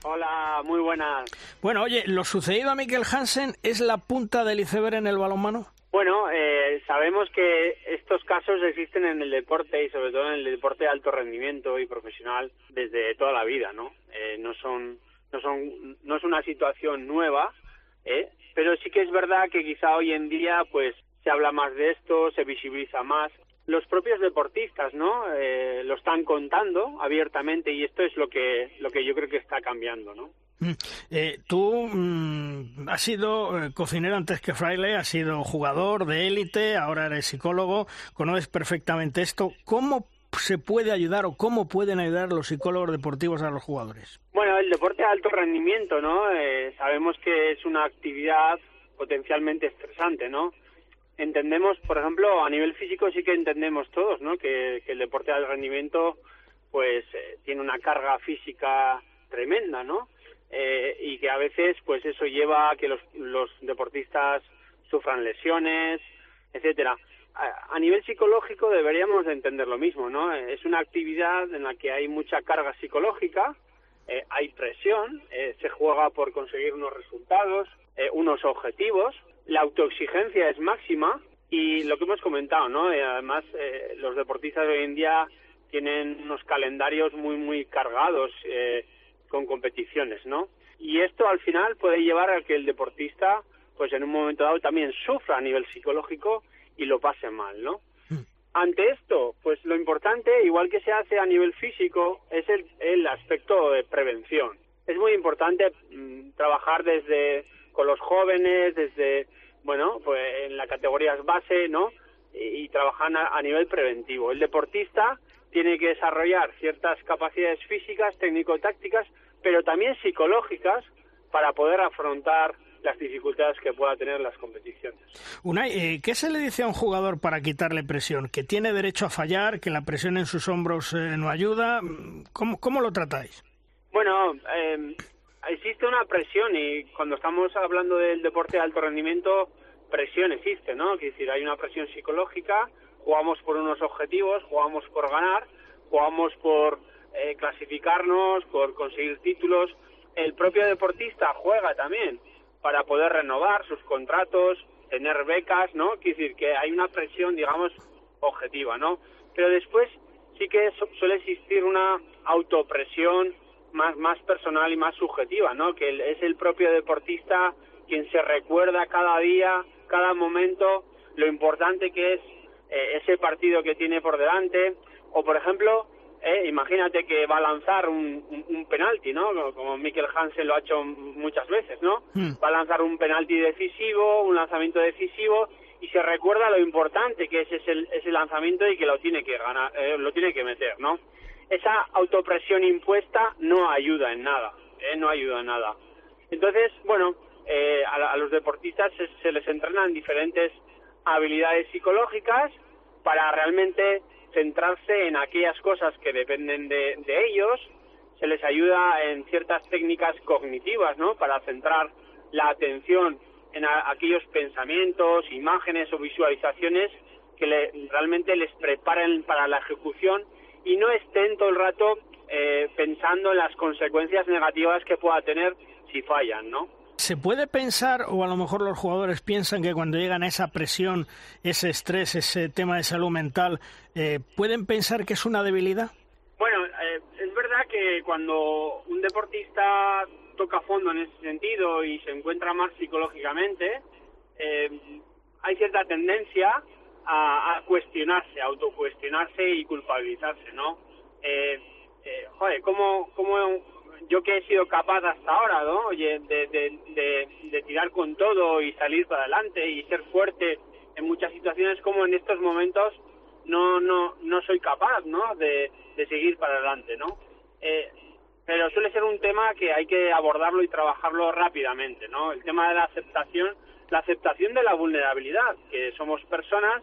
Hola, muy buenas. Bueno, oye, ¿lo sucedido a Mikel Hansen es la punta del iceberg en el balonmano? Bueno, eh, sabemos que estos casos existen en el deporte y sobre todo en el deporte de alto rendimiento y profesional desde toda la vida, ¿no? Eh, no son no son no es una situación nueva ¿eh? pero sí que es verdad que quizá hoy en día pues se habla más de esto se visibiliza más los propios deportistas no eh, lo están contando abiertamente y esto es lo que lo que yo creo que está cambiando no mm. eh, tú mm, has sido eh, cocinero antes que fraile, has sido jugador de élite, ahora eres psicólogo, conoces perfectamente esto. ¿Cómo se puede ayudar o cómo pueden ayudar los psicólogos deportivos a los jugadores? Bueno, el deporte de alto rendimiento, ¿no? Eh, sabemos que es una actividad potencialmente estresante, ¿no? Entendemos, por ejemplo, a nivel físico sí que entendemos todos, ¿no? Que, el deporte de alto rendimiento, pues, eh, tiene una carga física tremenda, ¿no? Eh, y que a veces, pues, eso lleva a que los, los deportistas sufran lesiones, etcétera a nivel psicológico deberíamos de entender lo mismo, ¿no? Es una actividad en la que hay mucha carga psicológica, eh, hay presión, eh, se juega por conseguir unos resultados, eh, unos objetivos, la autoexigencia es máxima y lo que hemos comentado, ¿no? además, los deportistas de hoy en día tienen unos calendarios muy, muy cargados con competiciones, ¿no? Y esto al final puede llevar a que el deportista, pues en un momento dado también sufra a nivel psicológico y lo pase mal, ¿no? Hmm. Ante esto, pues lo importante, igual que se hace a nivel físico, es el, el aspecto de prevención. Es muy importante mm, trabajar desde con los jóvenes, desde, bueno, pues en las categorías base, ¿no? Y, trabajar a, nivel preventivo. El deportista tiene que desarrollar ciertas capacidades físicas, técnico-tácticas, pero también psicológicas para poder afrontar las dificultades que pueda tener las competiciones. Unai, eh, ¿qué se le dice a un jugador para quitarle presión? ¿Que tiene derecho a fallar? ¿Que la presión en sus hombros eh, no ayuda? ¿Cómo, ¿Cómo, lo tratáis? Bueno, eh, existe una presión y cuando estamos hablando del deporte de alto rendimiento, presión existe, ¿no? Es decir, hay una presión psicológica, jugamos por unos objetivos, jugamos por ganar, jugamos por clasificarnos, por conseguir títulos. El propio deportista juega también para poder renovar sus contratos, tener becas, ¿no? Quiere decir que hay una presión, digamos, objetiva, ¿no? Pero después sí que suele existir una autopresión más, más personal y más subjetiva, ¿no? Que es el propio deportista quien se recuerda cada día, cada momento, lo importante que es eh, ese partido que tiene por delante, o por ejemplo, eh, imagínate que va a lanzar un, un, penalti, ¿no? Como Mikkel Hansen lo ha hecho muchas veces, ¿no? Hmm. Va a lanzar un penalti decisivo, un lanzamiento decisivo y se recuerda lo importante que es ese, ese lanzamiento y que lo tiene que ganar, eh, lo tiene que meter, ¿no? Esa autopresión impuesta no ayuda en nada, ¿eh? no ayuda en nada. Entonces, bueno, eh, a, los deportistas se, se les entrenan diferentes habilidades psicológicas para realmente centrarse en aquellas cosas que dependen de, ellos, se les ayuda en ciertas técnicas cognitivas, ¿no? Para centrar la atención en aquellos pensamientos, imágenes o visualizaciones que realmente les preparen para la ejecución y no estén todo el rato eh, pensando en las consecuencias negativas que pueda tener si fallan, ¿no? ¿Se puede pensar, o a lo mejor los jugadores piensan que cuando llegan a esa presión, ese estrés, ese tema de salud mental, eh, pueden pensar que es una debilidad? Bueno, eh, es verdad que cuando un deportista toca fondo en ese sentido y se encuentra mal psicológicamente, eh, hay cierta tendencia a, cuestionarse, a autocuestionarse y culpabilizarse, ¿no? Eh, joder, ¿cómo, ¿cómo yo que he sido capaz hasta ahora, ¿no? Oye, de, de, tirar con todo y salir para adelante y ser fuerte en muchas situaciones como en estos momentos no no no soy capaz, ¿no? De, de seguir para adelante, ¿no? Eh, pero suele ser un tema que hay que abordarlo y trabajarlo rápidamente, ¿no? El tema de la aceptación, la aceptación de la vulnerabilidad, que somos personas,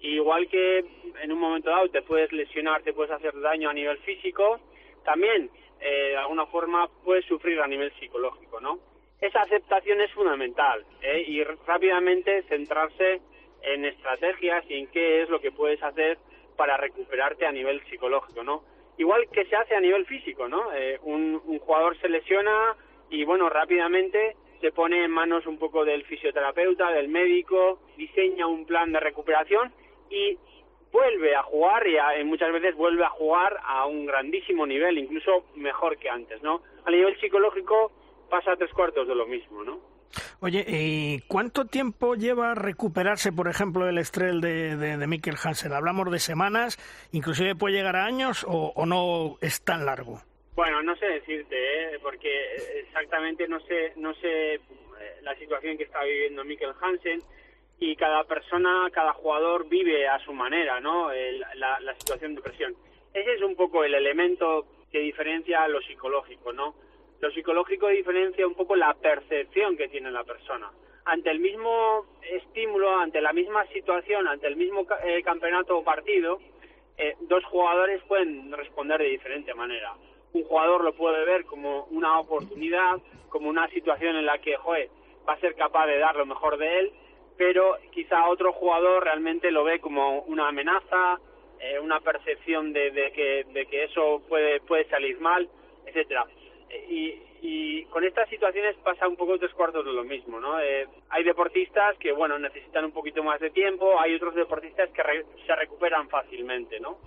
igual que en un momento dado te puedes lesionar, te puedes hacer daño a nivel físico, también eh, de alguna forma puede sufrir a nivel psicológico, ¿no? Esa aceptación es fundamental ¿eh? y rápidamente centrarse en estrategias y en qué es lo que puedes hacer para recuperarte a nivel psicológico, ¿no? Igual que se hace a nivel físico, ¿no? Eh, un, un jugador se lesiona y, bueno, rápidamente se pone en manos un poco del fisioterapeuta, del médico, diseña un plan de recuperación y vuelve a jugar y muchas veces vuelve a jugar a un grandísimo nivel, incluso mejor que antes, ¿no? A nivel psicológico pasa tres cuartos de lo mismo, ¿no? Oye, ¿y cuánto tiempo lleva recuperarse, por ejemplo, el estrés de, de, Mikkel Hansen? ¿Hablamos de semanas? ¿Inclusive puede llegar a años o, no es tan largo? Bueno, no sé decirte, ¿eh? porque exactamente no sé, no sé eh, la situación que está viviendo Mikkel Hansen y cada persona, cada jugador vive a su manera, ¿no? la, la, situación de presión. Ese es un poco el elemento que diferencia lo psicológico, ¿no? Lo psicológico diferencia un poco la percepción que tiene la persona. Ante el mismo estímulo, ante la misma situación, ante el mismo eh, campeonato o partido, eh, dos jugadores pueden responder de diferente manera. Un jugador lo puede ver como una oportunidad, como una situación en la que, joder, va a ser capaz de dar lo mejor de él, pero quizá otro jugador realmente lo ve como una amenaza, eh, una percepción de, de, que, de que eso puede, puede salir mal, etcétera. Y, y con estas situaciones pasa un poco tres cuartos de lo mismo, ¿no? Eh, hay deportistas que, bueno, necesitan un poquito más de tiempo, hay otros deportistas que se recuperan fácilmente, ¿no?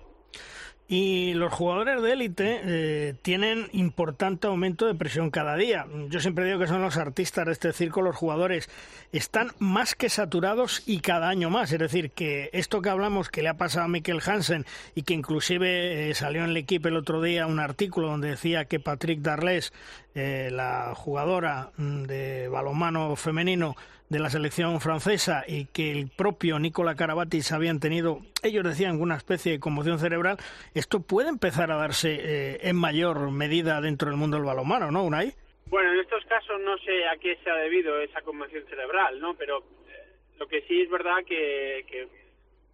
Y los jugadores de élite eh, tienen importante aumento de presión cada día. Yo siempre digo que son los artistas de este circo, los jugadores están más que saturados y cada año más. Es decir, que esto que hablamos que le ha pasado a Mikkel Hansen y que inclusive eh, salió en el equipo el otro día un artículo donde decía que Patrick Darles, eh, la jugadora mm, de balonmano femenino, de la selección francesa y que el propio Nicola Karabatis habían tenido, ellos decían, una especie de conmoción cerebral, esto puede empezar a darse eh, en mayor medida dentro del mundo del balonmano, ¿no, Unai? Bueno, en estos casos no sé a qué se ha debido esa conmoción cerebral, ¿no? Pero eh, lo que sí es verdad que, que,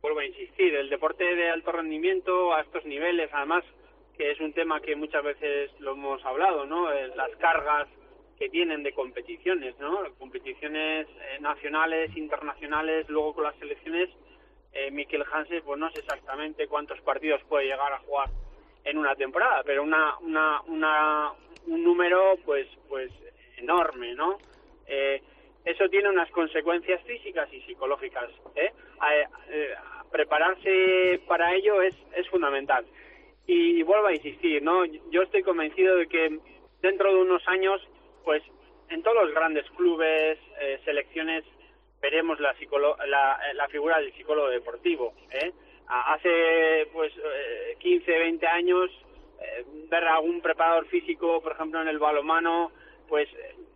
vuelvo a insistir, el deporte de alto rendimiento a estos niveles, además que es un tema que muchas veces lo hemos hablado, ¿no? Eh, las cargas que tienen de competiciones, ¿no? Competiciones eh, nacionales, internacionales, luego con las selecciones, eh, Mikel Hansen, pues no sé exactamente cuántos partidos puede llegar a jugar en una temporada, pero una, una, un número pues, pues enorme, ¿no? Eh, eso tiene unas consecuencias físicas y psicológicas. ¿eh? Eh, prepararse para ello es, es fundamental. Y vuelvo a insistir, ¿no? Yo estoy convencido de que dentro de unos años pues en todos los grandes clubes, eh, selecciones, veremos la, la, figura del psicólogo deportivo. ¿eh? Hace pues 15, eh, 20 años, eh, ver a algún preparador físico, por ejemplo, en el balomano, pues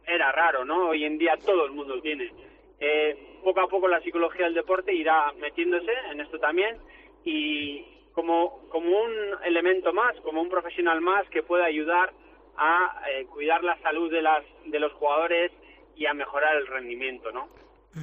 era raro, ¿no? Hoy en día todo el mundo tiene. poco a poco la psicología del deporte irá metiéndose en esto también y como, como un elemento más, como un profesional más que pueda ayudar a eh, cuidar la salud de, las, de los jugadores y a mejorar el rendimiento, ¿no?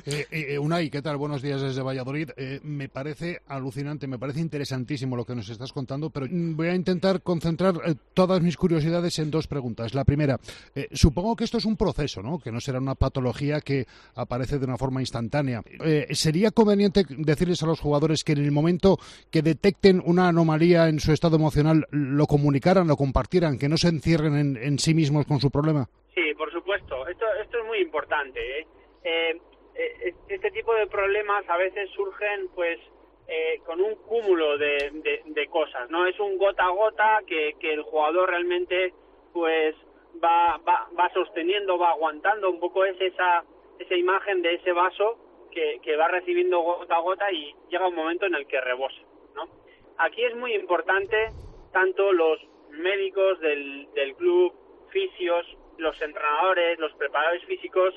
Eh, eh, Unai, ¿qué tal? Buenos días desde Valladolid. Eh, me parece alucinante, me parece interesantísimo lo que nos estás contando, pero voy a intentar concentrar eh, todas mis curiosidades en dos preguntas. La primera, eh, supongo que esto es un proceso, ¿no? Que no será una patología que aparece de una forma instantánea. ¿Sería conveniente decirles a los jugadores que en el momento que detecten una anomalía en su estado emocional lo comunicaran, lo compartieran, que no se encierren en, en sí mismos con su problema? Sí, por supuesto. Esto, esto es muy importante. ¿eh? eh eh, este tipo de problemas a veces surgen pues eh, con un cúmulo de, de, cosas, ¿no? Es un gota a gota que, que el jugador realmente pues va, va, va sosteniendo, va aguantando, un poco es esa, esa imagen de ese vaso que, que va recibiendo gota a gota y llega un momento en el que rebosa, ¿no? Aquí es muy importante tanto los médicos del, del club, fisios, los entrenadores, los preparadores físicos,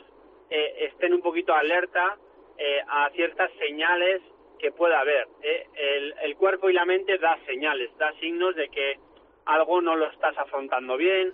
eh, estén un poquito alerta eh, a ciertas señales que pueda haber. ¿eh? El, cuerpo y la mente da señales, da signos de que algo no lo estás afrontando bien,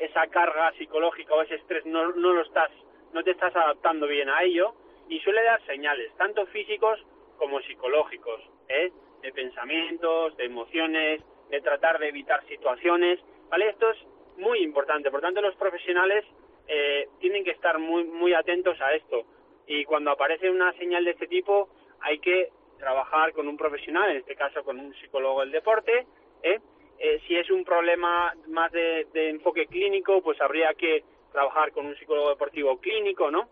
esa carga psicológica o ese estrés no, no lo estás, no te estás adaptando bien a ello y suele dar señales, tanto físicos como psicológicos, ¿eh? de pensamientos, de emociones, de tratar de evitar situaciones, ¿vale? Esto es muy importante. Por tanto, los profesionales eh, tienen que estar muy, muy atentos a esto. Y cuando aparece una señal de este tipo, hay que trabajar con un profesional, en este caso con un psicólogo del deporte. ¿eh? Eh, si es un problema más de, enfoque clínico, pues habría que trabajar con un psicólogo deportivo clínico, ¿no?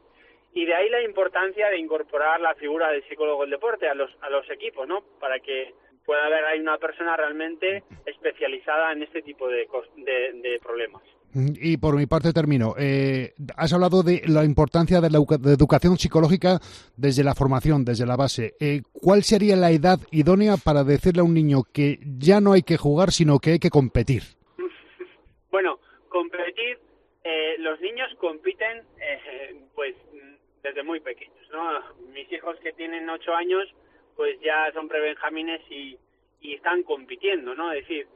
Y de ahí la importancia de incorporar la figura del psicólogo del deporte a los, a los equipos, ¿no? Para que pueda haber ahí una persona realmente especializada en este tipo de, de problemas. Y por mi parte termino. Eh, has hablado de la importancia de la educación psicológica desde la formación, desde la base. Eh, ¿Cuál sería la edad idónea para decirle a un niño que ya no hay que jugar, sino que hay que competir? <laughs> Bueno, competir, eh, los niños compiten eh, pues desde muy pequeños, ¿no? Mis hijos que tienen ocho años, pues ya son prebenjamines y, y están compitiendo, ¿no? Es decir,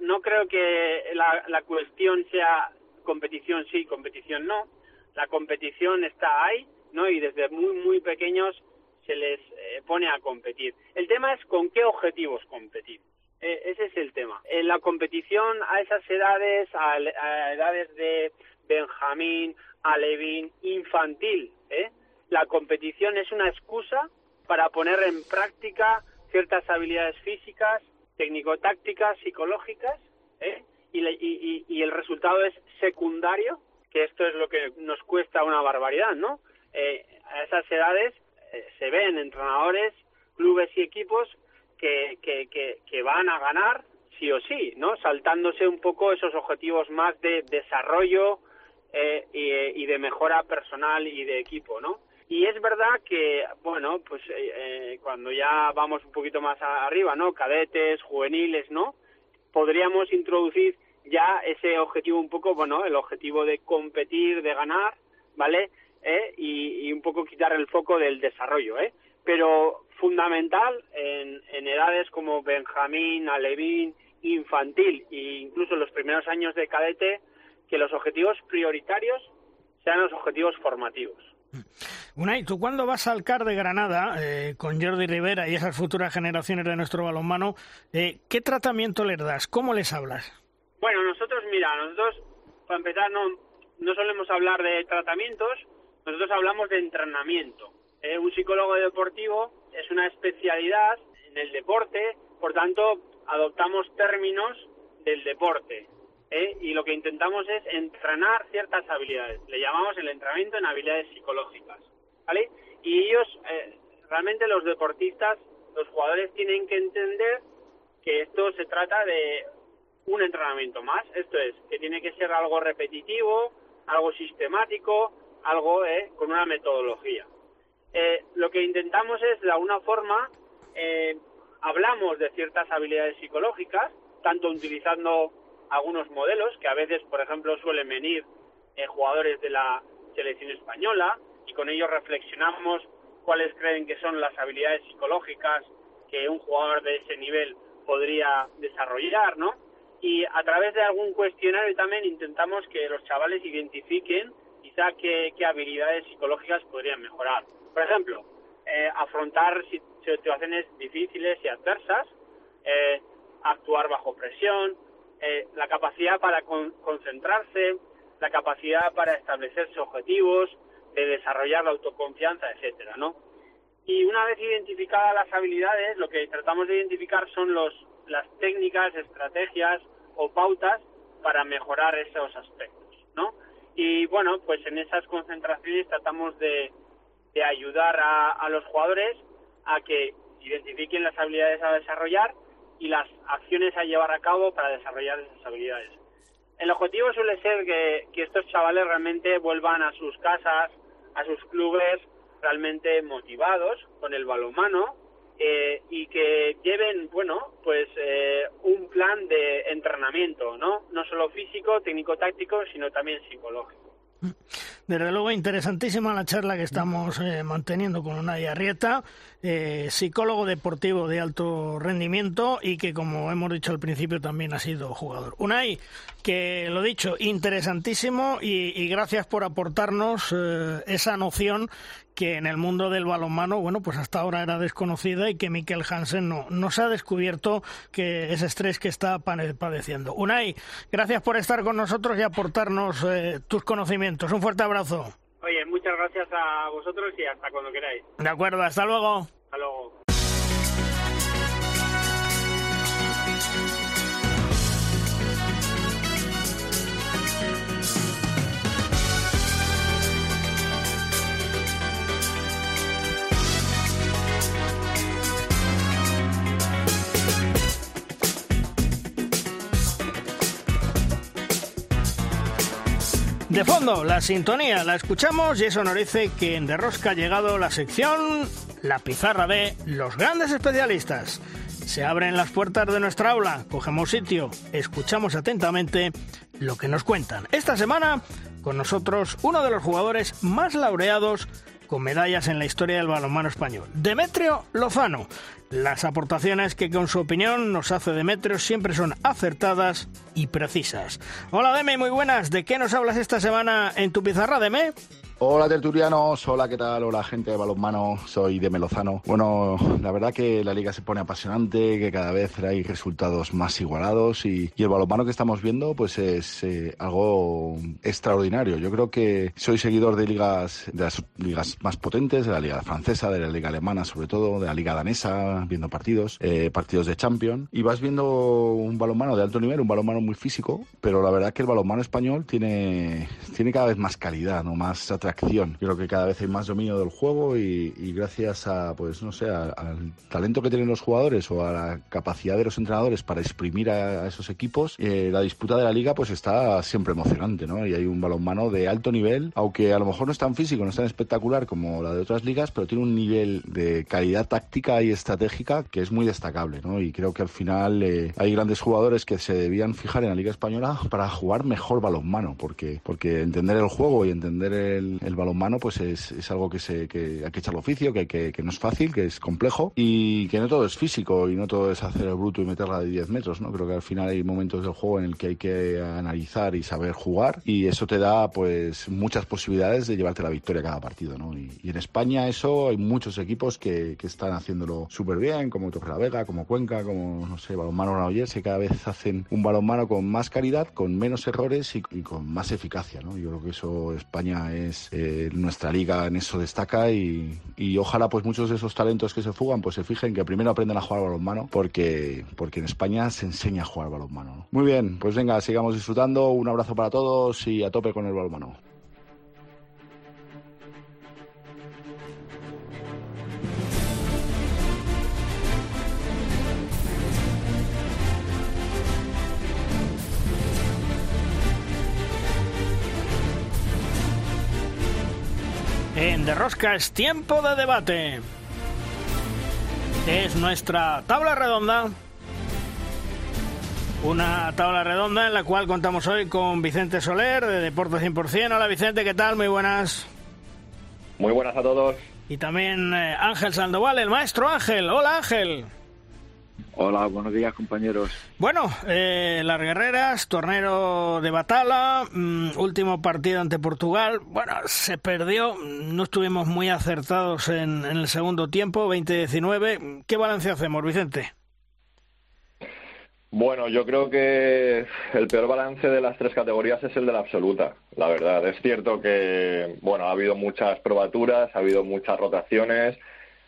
no creo que la, la cuestión sea competición sí, competición no. La competición está ahí, ¿no? Y desde muy, muy pequeños se les eh, pone a competir. El tema es con qué objetivos competir. Eh, ese es el tema. En la competición a esas edades, a, a edades de Benjamín, Alevín, infantil, ¿eh? la competición es una excusa para poner en práctica ciertas habilidades físicas, técnico-tácticas, psicológicas, ¿eh? y, el resultado es secundario, que esto es lo que nos cuesta una barbaridad, ¿no? Eh, a esas edades eh, se ven entrenadores, clubes y equipos que, que, van a ganar sí o sí, ¿no? Saltándose un poco esos objetivos más de desarrollo y, de mejora personal y de equipo, ¿no? Y es verdad que, bueno, pues eh, eh, cuando ya vamos un poquito más arriba, ¿no? Cadetes, juveniles, ¿no? Podríamos introducir ya ese objetivo un poco, bueno, el objetivo de competir, de ganar, ¿vale? ¿Eh? Y, un poco quitar el foco del desarrollo, ¿eh? Pero fundamental en, en edades como Benjamín, Alevín, infantil e incluso los primeros años de cadete, que los objetivos prioritarios sean los objetivos formativos. Unai, ¿tú cuándo vas al CAR de Granada eh, con Jordi Rivera y esas futuras generaciones de nuestro balonmano, eh, qué tratamiento les das? ¿Cómo les hablas? Bueno, nosotros, mira, nosotros, para empezar, no, no solemos hablar de tratamientos, nosotros hablamos de entrenamiento. Eh, un psicólogo deportivo es una especialidad en el deporte, por tanto, adoptamos términos del deporte. ¿eh? y lo que intentamos es entrenar ciertas habilidades. Le llamamos el entrenamiento en habilidades psicológicas. ¿Vale? Y ellos, eh, realmente los deportistas, los jugadores tienen que entender que esto se trata de un entrenamiento más. Esto es, que tiene que ser algo repetitivo, algo sistemático, algo eh, con una metodología. lo que intentamos es, de alguna forma, hablamos de ciertas habilidades psicológicas, tanto utilizando algunos modelos que a veces, por ejemplo, suelen venir eh, jugadores de la selección española y con ellos reflexionamos cuáles creen que son las habilidades psicológicas que un jugador de ese nivel podría desarrollar, ¿no? Y a través de algún cuestionario también intentamos que los chavales identifiquen quizá qué, habilidades psicológicas podrían mejorar. Por ejemplo, eh, afrontar situaciones difíciles y adversas, eh, actuar bajo presión, eh, la capacidad para concentrarse, la capacidad para establecerse objetivos, de desarrollar la autoconfianza, etcétera, ¿no? Y una vez identificadas las habilidades, lo que tratamos de identificar son los, las técnicas, estrategias o pautas para mejorar esos aspectos, ¿no? Y bueno, pues en esas concentraciones tratamos de, de ayudar a, a los jugadores a que identifiquen las habilidades a desarrollar y las acciones a llevar a cabo para desarrollar esas habilidades. El objetivo suele ser que, estos chavales realmente vuelvan a sus casas, a sus clubes, realmente motivados con el balonmano eh, y que lleven, bueno, pues eh, un plan de entrenamiento, ¿no? No solo físico, técnico-táctico, sino también psicológico. Desde luego, interesantísima la charla que estamos eh, manteniendo con Unai Arrieta, eh, psicólogo deportivo de alto rendimiento y que, como hemos dicho al principio, también ha sido jugador. Unai, que lo dicho, interesantísimo y, gracias por aportarnos eh, esa noción que en el mundo del balonmano, bueno, pues hasta ahora era desconocida y que Mikel Hansen no, nos ha descubierto que ese estrés que está padeciendo. Unai, gracias por estar con nosotros y aportarnos eh, tus conocimientos. Un fuerte abrazo. Gracias a vosotros y hasta cuando queráis. De acuerdo, hasta luego. Hasta luego. De fondo, la sintonía la escuchamos y eso nos dice que en Derrosca ha llegado la sección La pizarra de los grandes especialistas. Se abren las puertas de nuestra aula, cogemos sitio, escuchamos atentamente lo que nos cuentan. Esta semana, con nosotros, uno de los jugadores más laureados con medallas en la historia del balonmano español. Demetrio Lozano. Las aportaciones que con su opinión nos hace Demetrio siempre son acertadas y precisas. Hola Deme, muy buenas. ¿De qué nos hablas esta semana en tu pizarra, Deme? Hola tertulianos, hola, ¿qué tal? Hola gente de balonmano, soy de Melozano. Bueno, la verdad que la liga se pone apasionante, que cada vez hay resultados más igualados y, el balonmano que estamos viendo pues es eh, algo extraordinario. Yo creo que soy seguidor de ligas, de las ligas más potentes, de la liga francesa, de la liga alemana sobre todo, de la liga danesa, viendo partidos, eh, partidos de Champions y vas viendo un balonmano de alto nivel, un balonmano muy físico, pero la verdad que el balonmano español tiene, tiene cada vez más calidad, ¿no? más atractivo yo creo que cada vez hay más dominio del juego y, gracias a, pues no sé, al talento que tienen los jugadores o a la capacidad de los entrenadores para exprimir a, esos equipos, eh, la disputa de la liga pues está siempre emocionante, ¿no? Y hay un balonmano de alto nivel, aunque a lo mejor no es tan físico, no es tan espectacular como la de otras ligas, pero tiene un nivel de calidad táctica y estratégica que es muy destacable, ¿no? Y creo que al final eh, hay grandes jugadores que se debían fijar en la liga española para jugar mejor balonmano, porque, porque entender el juego y entender el, el balonmano pues es, es algo que, se, que hay que echar oficio, que, que, que, no es fácil, que es complejo y que no todo es físico y no todo es hacer el bruto y meterla de 10 metros, ¿no? Creo que al final hay momentos del juego en el que hay que analizar y saber jugar y eso te da pues muchas posibilidades de llevarte la victoria cada partido, ¿no? Y, en España eso hay muchos equipos que, que están haciéndolo súper bien, como Torre la Vega, como Cuenca, como, no sé, Balonmano Granollers, que cada vez hacen un balonmano con más calidad, con menos errores y, y con más eficacia, ¿no? Yo creo que eso España es eh, nuestra liga en eso destaca y, ojalá pues muchos de esos talentos que se fugan pues se fijen que primero aprendan a jugar balonmano porque, porque en España se enseña a jugar balonmano. Muy bien, pues venga, sigamos disfrutando, un abrazo para todos y a tope con el balonmano. En De Rosca es tiempo de debate. Es nuestra tabla redonda. Una tabla redonda en la cual contamos hoy con Vicente Soler de Deporte 100%. Hola Vicente, ¿qué tal? Muy buenas. Muy buenas a todos. Y también eh, Ángel Sandoval, el maestro Ángel. Hola Ángel. Hola, buenos días compañeros. Bueno, eh, las guerreras, torneo de Batala, mm, último partido ante Portugal. Bueno, se perdió, no estuvimos muy acertados en, el segundo tiempo, 20-19. ¿Qué balance hacemos, Vicente? Bueno, yo creo que el peor balance de las tres categorías es el de la absoluta, la verdad. Es cierto que, bueno, ha habido muchas probaturas, ha habido muchas rotaciones,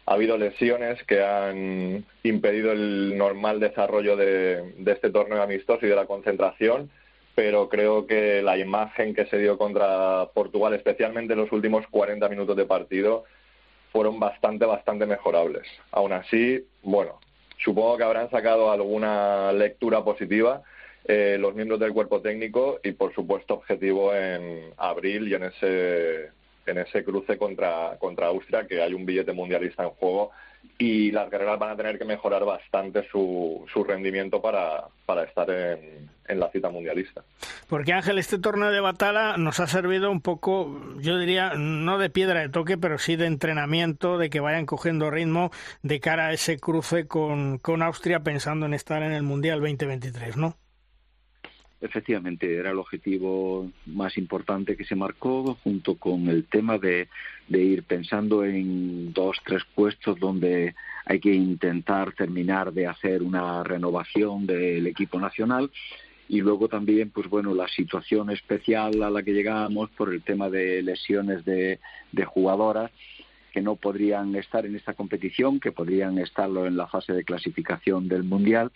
ha habido lesiones que han impedido el normal desarrollo de, este torneo amistoso y de la concentración, pero creo que la imagen que se dio contra Portugal, especialmente en los últimos 40 minutos de partido, fueron bastante, bastante mejorables. Aún así, bueno, supongo que habrán sacado alguna lectura positiva eh, los miembros del cuerpo técnico y, por supuesto, objetivo en abril y en ese en ese cruce contra, contra Austria, que hay un billete mundialista en juego y las guerreras van a tener que mejorar bastante su, su rendimiento para, para estar en, en, la cita mundialista. Porque Ángel, este torneo de batalla nos ha servido un poco, yo diría, no de piedra de toque, pero sí de entrenamiento, de que vayan cogiendo ritmo de cara a ese cruce con, con Austria pensando en estar en el Mundial 2023, ¿no? Efectivamente era el objetivo más importante que se marcó junto con el tema de, de, ir pensando en dos, tres puestos donde hay que intentar terminar de hacer una renovación del equipo nacional. Y luego también pues bueno la situación especial a la que llegamos por el tema de lesiones de, de jugadoras que no podrían estar en esta competición, que podrían estarlo en la fase de clasificación del mundial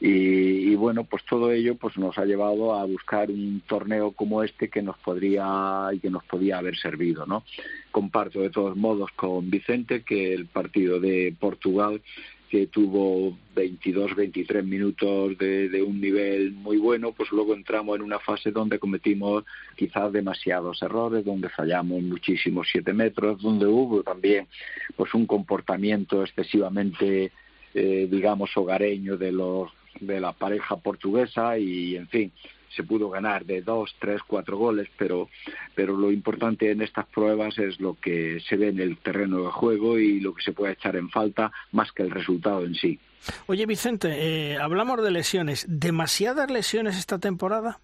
y, bueno, pues todo ello pues nos ha llevado a buscar un torneo como este que nos podría y que nos podía haber servido, ¿no? Comparto de todos modos con Vicente que el partido de Portugal que tuvo 22, 23 minutos de, un nivel muy bueno, pues luego entramos en una fase donde cometimos quizás demasiados errores, donde fallamos muchísimos siete metros, donde hubo también pues un comportamiento excesivamente, eh, digamos, hogareño de los de la pareja portuguesa y, en fin, se pudo ganar de dos, tres, cuatro goles, pero, pero lo importante en estas pruebas es lo que se ve en el terreno de juego y lo que se puede echar en falta más que el resultado en sí. Oye Vicente, eh, hablamos de lesiones. ¿Demasiadas lesiones esta temporada?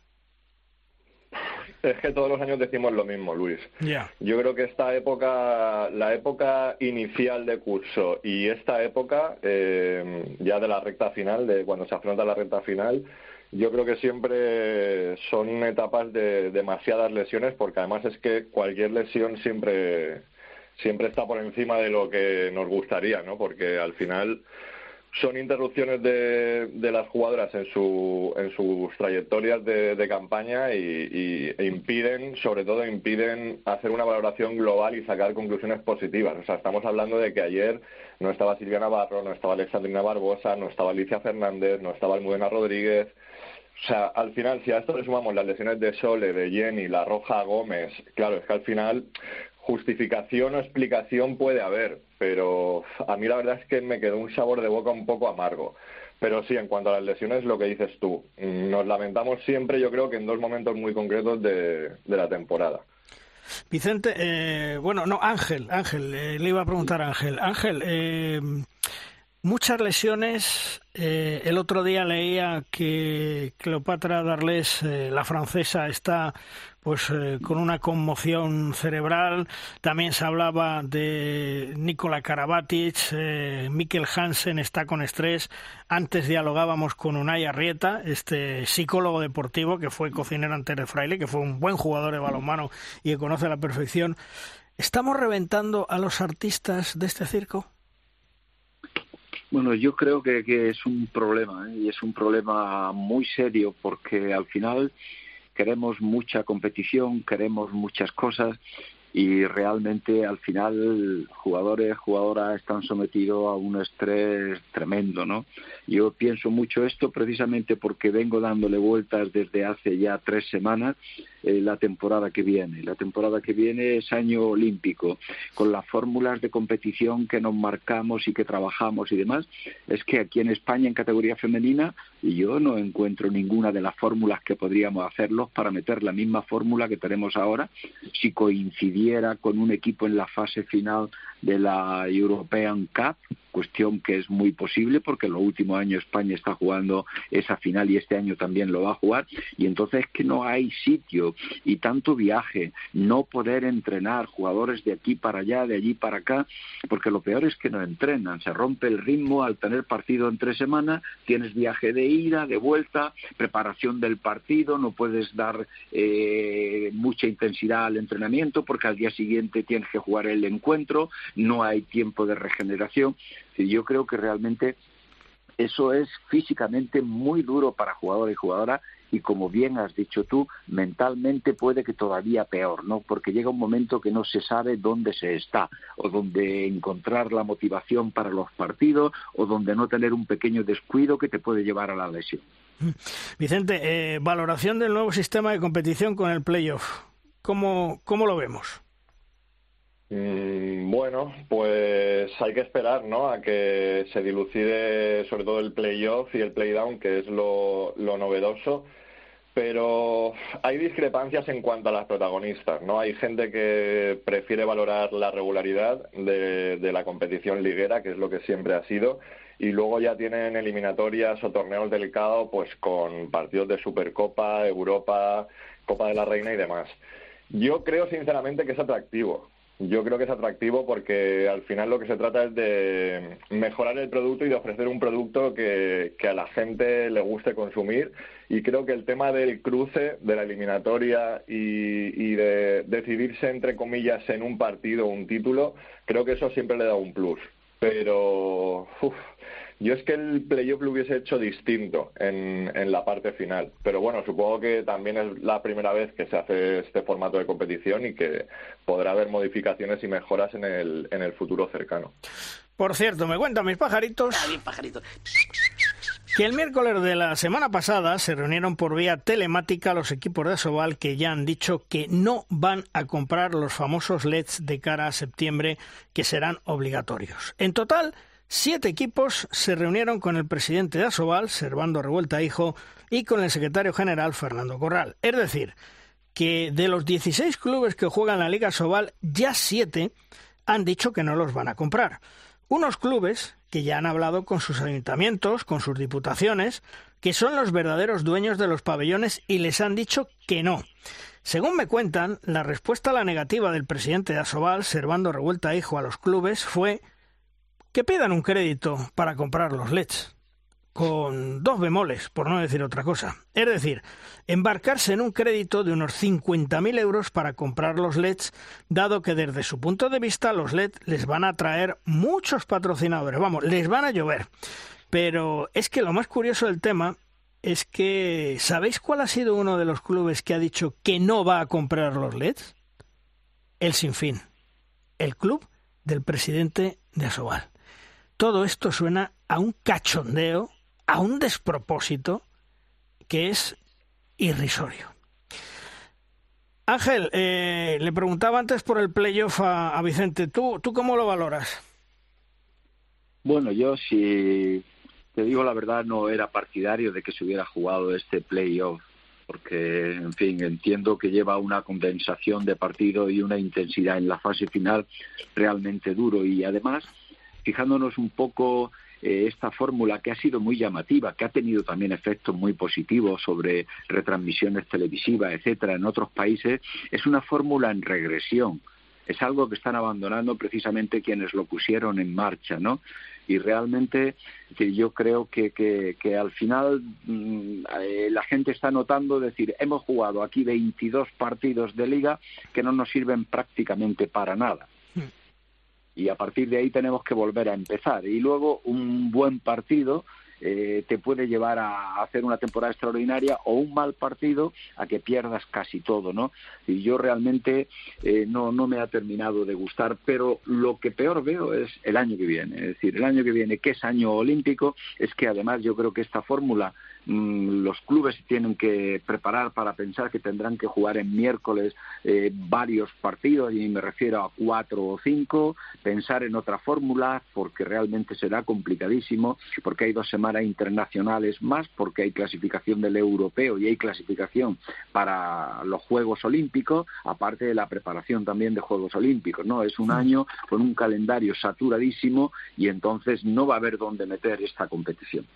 Es que todos los años decimos lo mismo, Luis. Yo creo que esta época, la época inicial de curso y esta época, eh, ya de la recta final, de cuando se afronta la recta final, yo creo que siempre son etapas de demasiadas lesiones, porque además es que cualquier lesión siempre, siempre está por encima de lo que nos gustaría, ¿no? Porque al final son interrupciones de, de las jugadoras en, su, en sus trayectorias de, campaña y, e impiden, sobre todo impiden hacer una valoración global y sacar conclusiones positivas. O sea, estamos hablando de que ayer no estaba Silvia Navarro, no estaba Alexandrina Barbosa, no estaba Alicia Fernández, no estaba Almudena Rodríguez. O sea, al final, si a esto le sumamos las lesiones de Sole, de Jenny, la Roja Gómez, claro, es que al final justificación o explicación puede haber, pero a mí la verdad es que me quedó un sabor de boca un poco amargo. Pero sí, en cuanto a las lesiones, lo que dices tú, nos lamentamos siempre, yo creo que en dos momentos muy concretos de, la temporada. Vicente, eh, bueno, no, Ángel, Ángel, eh, le iba a preguntar a Ángel. Ángel, eh, muchas lesiones. el otro día leía que Cleopatra Darles, la francesa, está pues eh, con una conmoción cerebral. También se hablaba de Nikola Karabatic, eh, Mikkel Hansen está con estrés. Antes dialogábamos con Unai Arrieta, este psicólogo deportivo que fue cocinero ante de Fraile, que fue un buen jugador de balonmano y que conoce a la perfección. ¿Estamos reventando a los artistas de este circo? Bueno, yo creo que, es un problema ¿eh? y es un problema muy serio porque al final queremos mucha competición, queremos muchas cosas y realmente al final jugadores, jugadoras están sometidos a un estrés tremendo, ¿no? Yo pienso mucho esto precisamente porque vengo dándole vueltas desde hace ya tres semanas eh, la temporada que viene. La temporada que viene es año olímpico, con las fórmulas de competición que nos marcamos y que trabajamos y demás. Es que aquí en España en categoría femenina yo no encuentro ninguna de las fórmulas que podríamos hacerlos para meter la misma fórmula que tenemos ahora si coincidiera con un equipo en la fase final de la European Cup cuestión que es muy posible porque en los últimos años España está jugando esa final y este año también lo va a jugar y entonces es que no hay sitio y tanto viaje, no poder entrenar jugadores de aquí para allá, de allí para acá, porque lo peor es que no entrenan, se rompe el ritmo al tener partido en tres semanas, tienes viaje de ida, de vuelta, preparación del partido, no puedes dar eh, mucha intensidad al entrenamiento porque al día siguiente tienes que jugar el encuentro, no hay tiempo de regeneración. Yo creo que realmente eso es físicamente muy duro para jugadores y jugadoras y como bien has dicho tú, mentalmente puede que todavía peor, ¿no? Porque llega un momento que no se sabe dónde se está o dónde encontrar la motivación para los partidos o donde no tener un pequeño descuido que te puede llevar a la lesión. Vicente, eh, valoración del nuevo sistema de competición con el playoff. ¿Cómo, cómo lo vemos? Mm, bueno, pues hay que esperar, ¿no? A que se dilucide sobre todo el playoff y el playdown, que es lo, novedoso. Pero hay discrepancias en cuanto a las protagonistas, ¿no? Hay gente que prefiere valorar la regularidad de, de la competición liguera, que es lo que siempre ha sido, y luego ya tienen eliminatorias o torneos delicados, pues con partidos de Supercopa, Europa, Copa de la Reina y demás. Yo creo sinceramente que es atractivo. Yo creo que es atractivo porque al final lo que se trata es de mejorar el producto y de ofrecer un producto que, a la gente le guste consumir. Y creo que el tema del cruce, de la eliminatoria y, de decidirse, entre comillas, en un partido o un título, creo que eso siempre le da un plus. Pero, yo es que el playoff lo hubiese hecho distinto en, en la parte final. Pero bueno, supongo que también es la primera vez que se hace este formato de competición y que podrá haber modificaciones y mejoras en el, en el futuro cercano. Por cierto, me cuentan mis pajaritos. pajaritos. Que el miércoles de la semana pasada se reunieron por vía telemática los equipos de Asobal que ya han dicho que no van a comprar los famosos LEDs de cara a septiembre que serán obligatorios. En total, Siete equipos se reunieron con el presidente de Asobal, Servando Revuelta Hijo, y con el secretario general, Fernando Corral. Es decir, que de los 16 clubes que juegan la Liga Asobal, ya siete han dicho que no los van a comprar. Unos clubes que ya han hablado con sus ayuntamientos, con sus diputaciones, que son los verdaderos dueños de los pabellones y les han dicho que no. Según me cuentan, la respuesta a la negativa del presidente de Asobal, Servando Revuelta Hijo, a los clubes fue que pidan un crédito para comprar los LEDs con dos bemoles, por no decir otra cosa. Es decir, embarcarse en un crédito de unos 50.000 euros para comprar los LEDs, dado que desde su punto de vista los LEDs les van a traer muchos patrocinadores, vamos, les van a llover. Pero es que lo más curioso del tema es que ¿sabéis cuál ha sido uno de los clubes que ha dicho que no va a comprar los LEDs? El Sinfín, el club del presidente de Asobal. Todo esto suena a un cachondeo a un despropósito que es irrisorio. Ángel, eh, le preguntaba antes por el playoff a, a, Vicente. ¿Tú, ¿Tú cómo lo valoras? Bueno, yo si te digo la verdad no era partidario de que se hubiera jugado este playoff porque, en fin, entiendo que lleva una condensación de partido y una intensidad en la fase final realmente duro y además, fijándonos un poco eh, esta fórmula que ha sido muy llamativa, que ha tenido también efectos muy positivos sobre retransmisiones televisivas, etcétera, en otros países, es una fórmula en regresión. Es algo que están abandonando precisamente quienes lo pusieron en marcha, ¿no? y realmente yo creo que, que, al final mm, eh, la gente está notando decir hemos jugado aquí 22 partidos de liga que no nos sirven prácticamente para nada y a partir de ahí tenemos que volver a empezar. Y luego un buen partido eh, te puede llevar a hacer una temporada extraordinaria o un mal partido a que pierdas casi todo, ¿no? Y yo realmente eh, no, no me ha terminado de gustar, pero lo que peor veo es el año que viene. Es decir, el año que viene, que es año olímpico, es que además yo creo que esta fórmula los clubes tienen que preparar para pensar que tendrán que jugar en miércoles eh, varios partidos, y me refiero a cuatro o cinco, pensar en otra fórmula, porque realmente será complicadísimo, porque hay dos semanas internacionales más, porque hay clasificación del europeo y hay clasificación para los Juegos Olímpicos, aparte de la preparación también de Juegos Olímpicos, ¿no? Es un año con un calendario saturadísimo y entonces no va a haber dónde meter esta competición.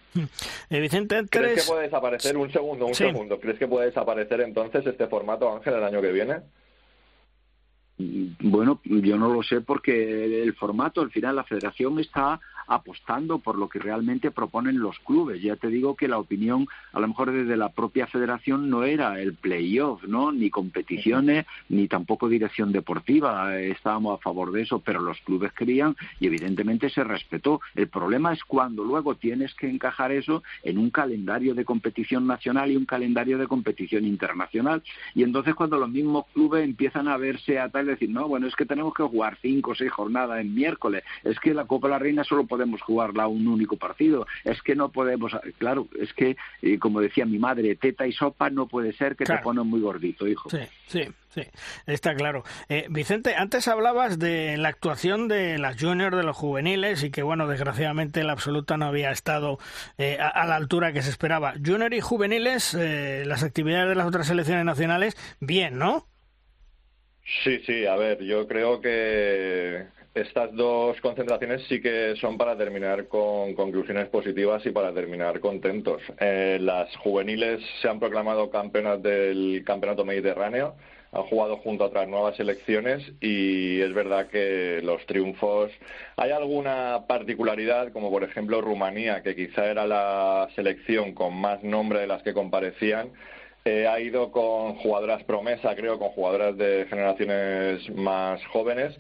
Eh, Vicente, que puede desaparecer? Un segundo, un segundo. ¿Crees que puede desaparecer entonces este formato, Ángel, el año que viene? Bueno, yo no lo sé porque el formato, al final, la federación está apostando por lo que realmente proponen los clubes. Ya te digo que la opinión, a lo mejor desde la propia federación, no era el playoff, ¿no? Ni competiciones, ni tampoco dirección deportiva. Estábamos a favor de eso, pero los clubes querían y evidentemente se respetó. El problema es cuando luego tienes que encajar eso en un calendario de competición nacional y un calendario de competición internacional. Y entonces cuando los mismos clubes empiezan a verse a tal, decir, no, bueno, es que tenemos que jugar cinco o seis jornadas en miércoles, es que la Copa de la Reina solo podemos jugarla un único partido. Es que no podemos, claro, es que, eh, como decía mi madre, teta y sopa no puede ser que te ponen muy gordito, hijo. Sí, sí. Sí, está claro. Eh, Vicente, antes hablabas de la actuación de las juniors, de los juveniles, y que, bueno, desgraciadamente la absoluta no había estado eh, a, la altura que se esperaba. Junior y juveniles, las actividades de las otras selecciones nacionales, bien, ¿no? Sí, sí, a ver, yo creo que estas dos concentraciones sí que son para terminar con conclusiones positivas y para terminar contentos. Eh, las juveniles se han proclamado campeonas del Campeonato Mediterráneo, han jugado junto a otras nuevas selecciones y es verdad que los triunfos. Hay alguna particularidad, como por ejemplo Rumanía, que quizá era la selección con más nombre de las que comparecían. Eh, ha ido con jugadoras promesa, creo, con jugadoras de generaciones más jóvenes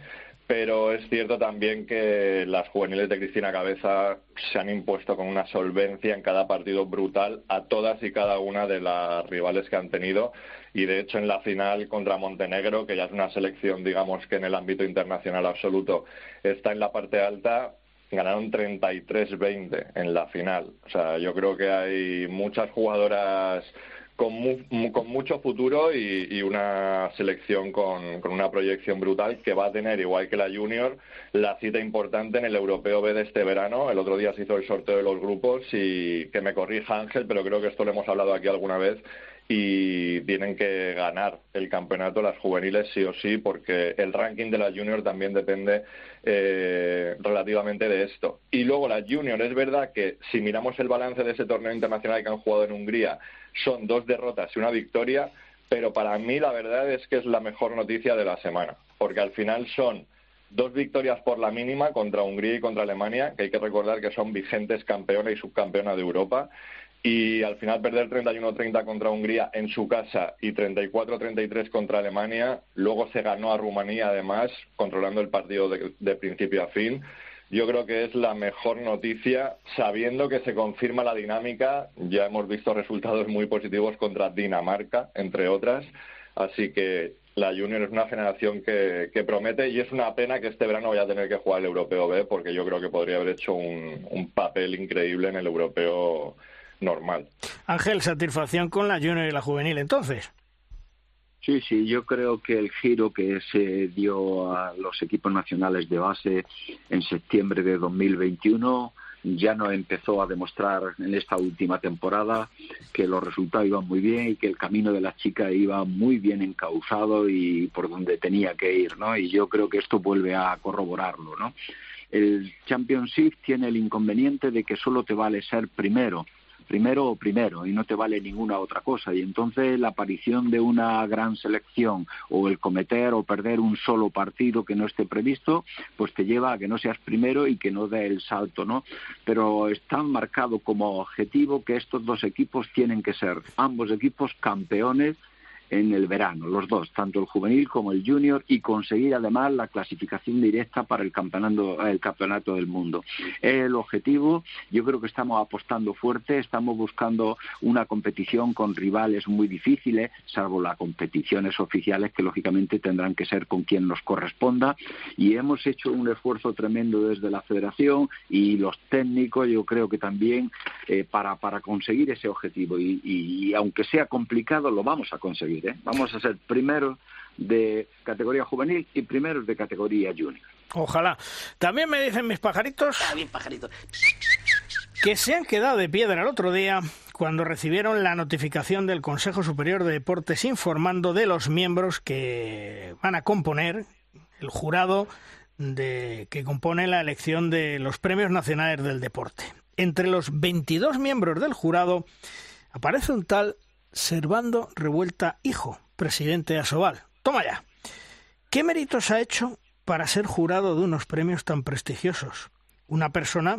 pero es cierto también que las juveniles de Cristina Cabeza se han impuesto con una solvencia en cada partido brutal a todas y cada una de las rivales que han tenido y de hecho en la final contra Montenegro, que ya es una selección digamos que en el ámbito internacional absoluto está en la parte alta, ganaron 33-20 en la final. O sea, yo creo que hay muchas jugadoras con, mucho futuro y, una selección con, una proyección brutal que va a tener, igual que la Junior, la cita importante en el Europeo B de este verano. El otro día se hizo el sorteo de los grupos y que me corrija Ángel, pero creo que esto lo hemos hablado aquí alguna vez y tienen que ganar el campeonato las juveniles sí o sí porque el ranking de las junior también depende eh, relativamente de esto. Y luego las junior, es verdad que si miramos el balance de ese torneo internacional que han jugado en Hungría, son dos derrotas y una victoria, pero para mí la verdad es que es la mejor noticia de la semana, porque al final son dos victorias por la mínima contra Hungría y contra Alemania, que hay que recordar que son vigentes campeona y subcampeona de Europa, y al final perder 31-30 contra Hungría en su casa y 34-33 contra Alemania, luego se ganó a Rumanía además, controlando el partido de, principio a fin. Yo creo que es la mejor noticia, sabiendo que se confirma la dinámica. Ya hemos visto resultados muy positivos contra Dinamarca, entre otras. Así que la Junior es una generación que, promete y es una pena que este verano vaya a tener que jugar el Europeo B, porque yo creo que podría haber hecho un, un papel increíble en el Europeo normal. Ángel, satisfacción con la junior y la juvenil entonces. Sí, sí, yo creo que el giro que se dio a los equipos nacionales de base en septiembre de 2021 ya no empezó a demostrar en esta última temporada que los resultados iban muy bien y que el camino de la chica iba muy bien encauzado y por donde tenía que ir, ¿no? Y yo creo que esto vuelve a corroborarlo, ¿no? El Championship tiene el inconveniente de que solo te vale ser primero primero o primero y no te vale ninguna otra cosa. Y entonces la aparición de una gran selección o el cometer o perder un solo partido que no esté previsto, pues te lleva a que no seas primero y que no dé el salto, ¿no? Pero está marcado como objetivo que estos dos equipos tienen que ser ambos equipos campeones en el verano, los dos, tanto el juvenil como el junior, y conseguir además la clasificación directa para el campeonato, el campeonato del mundo. El objetivo, yo creo que estamos apostando fuerte, estamos buscando una competición con rivales muy difíciles, salvo las competiciones oficiales que lógicamente tendrán que ser con quien nos corresponda, y hemos hecho un esfuerzo tremendo desde la federación y los técnicos, yo creo que también eh, para, para conseguir ese objetivo, y aunque sea complicado, lo vamos a conseguir. ¿Eh? Vamos a ser primeros de categoría juvenil y primeros de categoría junior. Ojalá. También me dicen mis pajaritos. Ah, bien, pajaritos. Que se han quedado de piedra el otro día cuando recibieron la notificación del Consejo Superior de Deportes informando de los miembros que van a componer el jurado de, que compone la elección de los premios nacionales del deporte. Entre los 22 miembros del jurado aparece un tal Servando Revuelta Hijo, presidente de Asobal. Toma ya. ¿Qué méritos ha hecho para ser jurado de unos premios tan prestigiosos? Una persona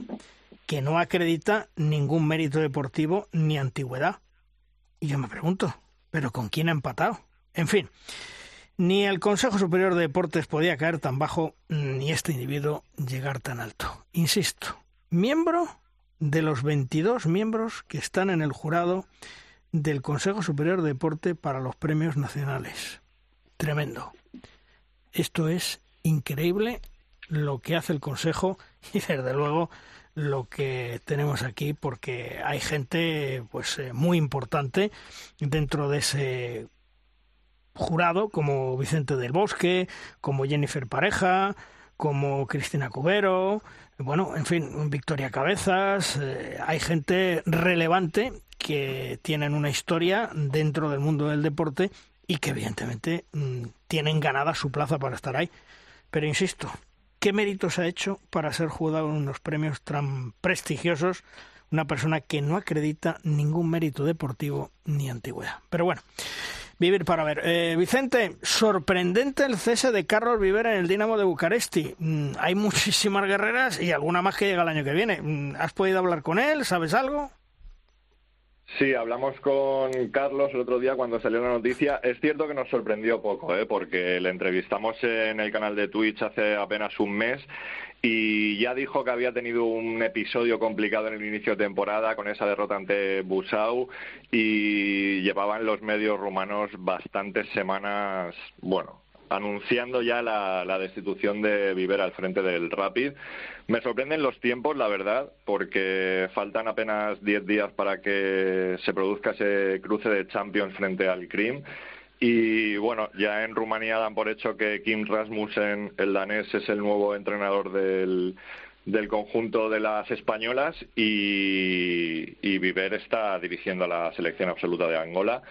que no acredita ningún mérito deportivo ni antigüedad. Y yo me pregunto, ¿pero con quién ha empatado? En fin, ni el Consejo Superior de Deportes podía caer tan bajo, ni este individuo llegar tan alto. Insisto, miembro de los 22 miembros que están en el jurado del Consejo Superior de Deporte para los premios nacionales. Tremendo. Esto es increíble lo que hace el Consejo y desde luego lo que tenemos aquí porque hay gente pues eh, muy importante dentro de ese jurado como Vicente del Bosque, como Jennifer Pareja, como Cristina Cubero, bueno, en fin, Victoria Cabezas, eh, hay gente relevante que tienen una historia dentro del mundo del deporte y que evidentemente mm, tienen ganada su plaza para estar ahí. Pero insisto, ¿qué méritos ha hecho para ser jugado en unos premios tan prestigiosos una persona que no acredita ningún mérito deportivo ni antigüedad? Pero bueno, vivir para ver. Eh, Vicente, sorprendente el cese de Carlos Viver en el Dinamo de Bucaresti. Mm, hay <laughs> muchísimas guerreras y alguna más que llega el año que viene. Mm, ¿Has podido hablar con él? ¿Sabes algo? Sí, hablamos con Carlos el otro día cuando salió la noticia. Es cierto que nos sorprendió poco, ¿eh? porque le entrevistamos en el canal de Twitch hace apenas un mes y ya dijo que había tenido un episodio complicado en el inicio de temporada con esa derrota ante Busau y llevaban los medios rumanos bastantes semanas, bueno, anunciando ya la, destitución de Viver al frente del Rapid. Me sorprenden los tiempos, la verdad, porque faltan apenas 10 días para que se produzca ese cruce de Champions frente al Krim. Y bueno, ya en Rumanía dan por hecho que Kim Rasmussen, el danés, es el nuevo entrenador del, del conjunto de las españolas y, y Viver está dirigiendo a la selección absoluta de Angola.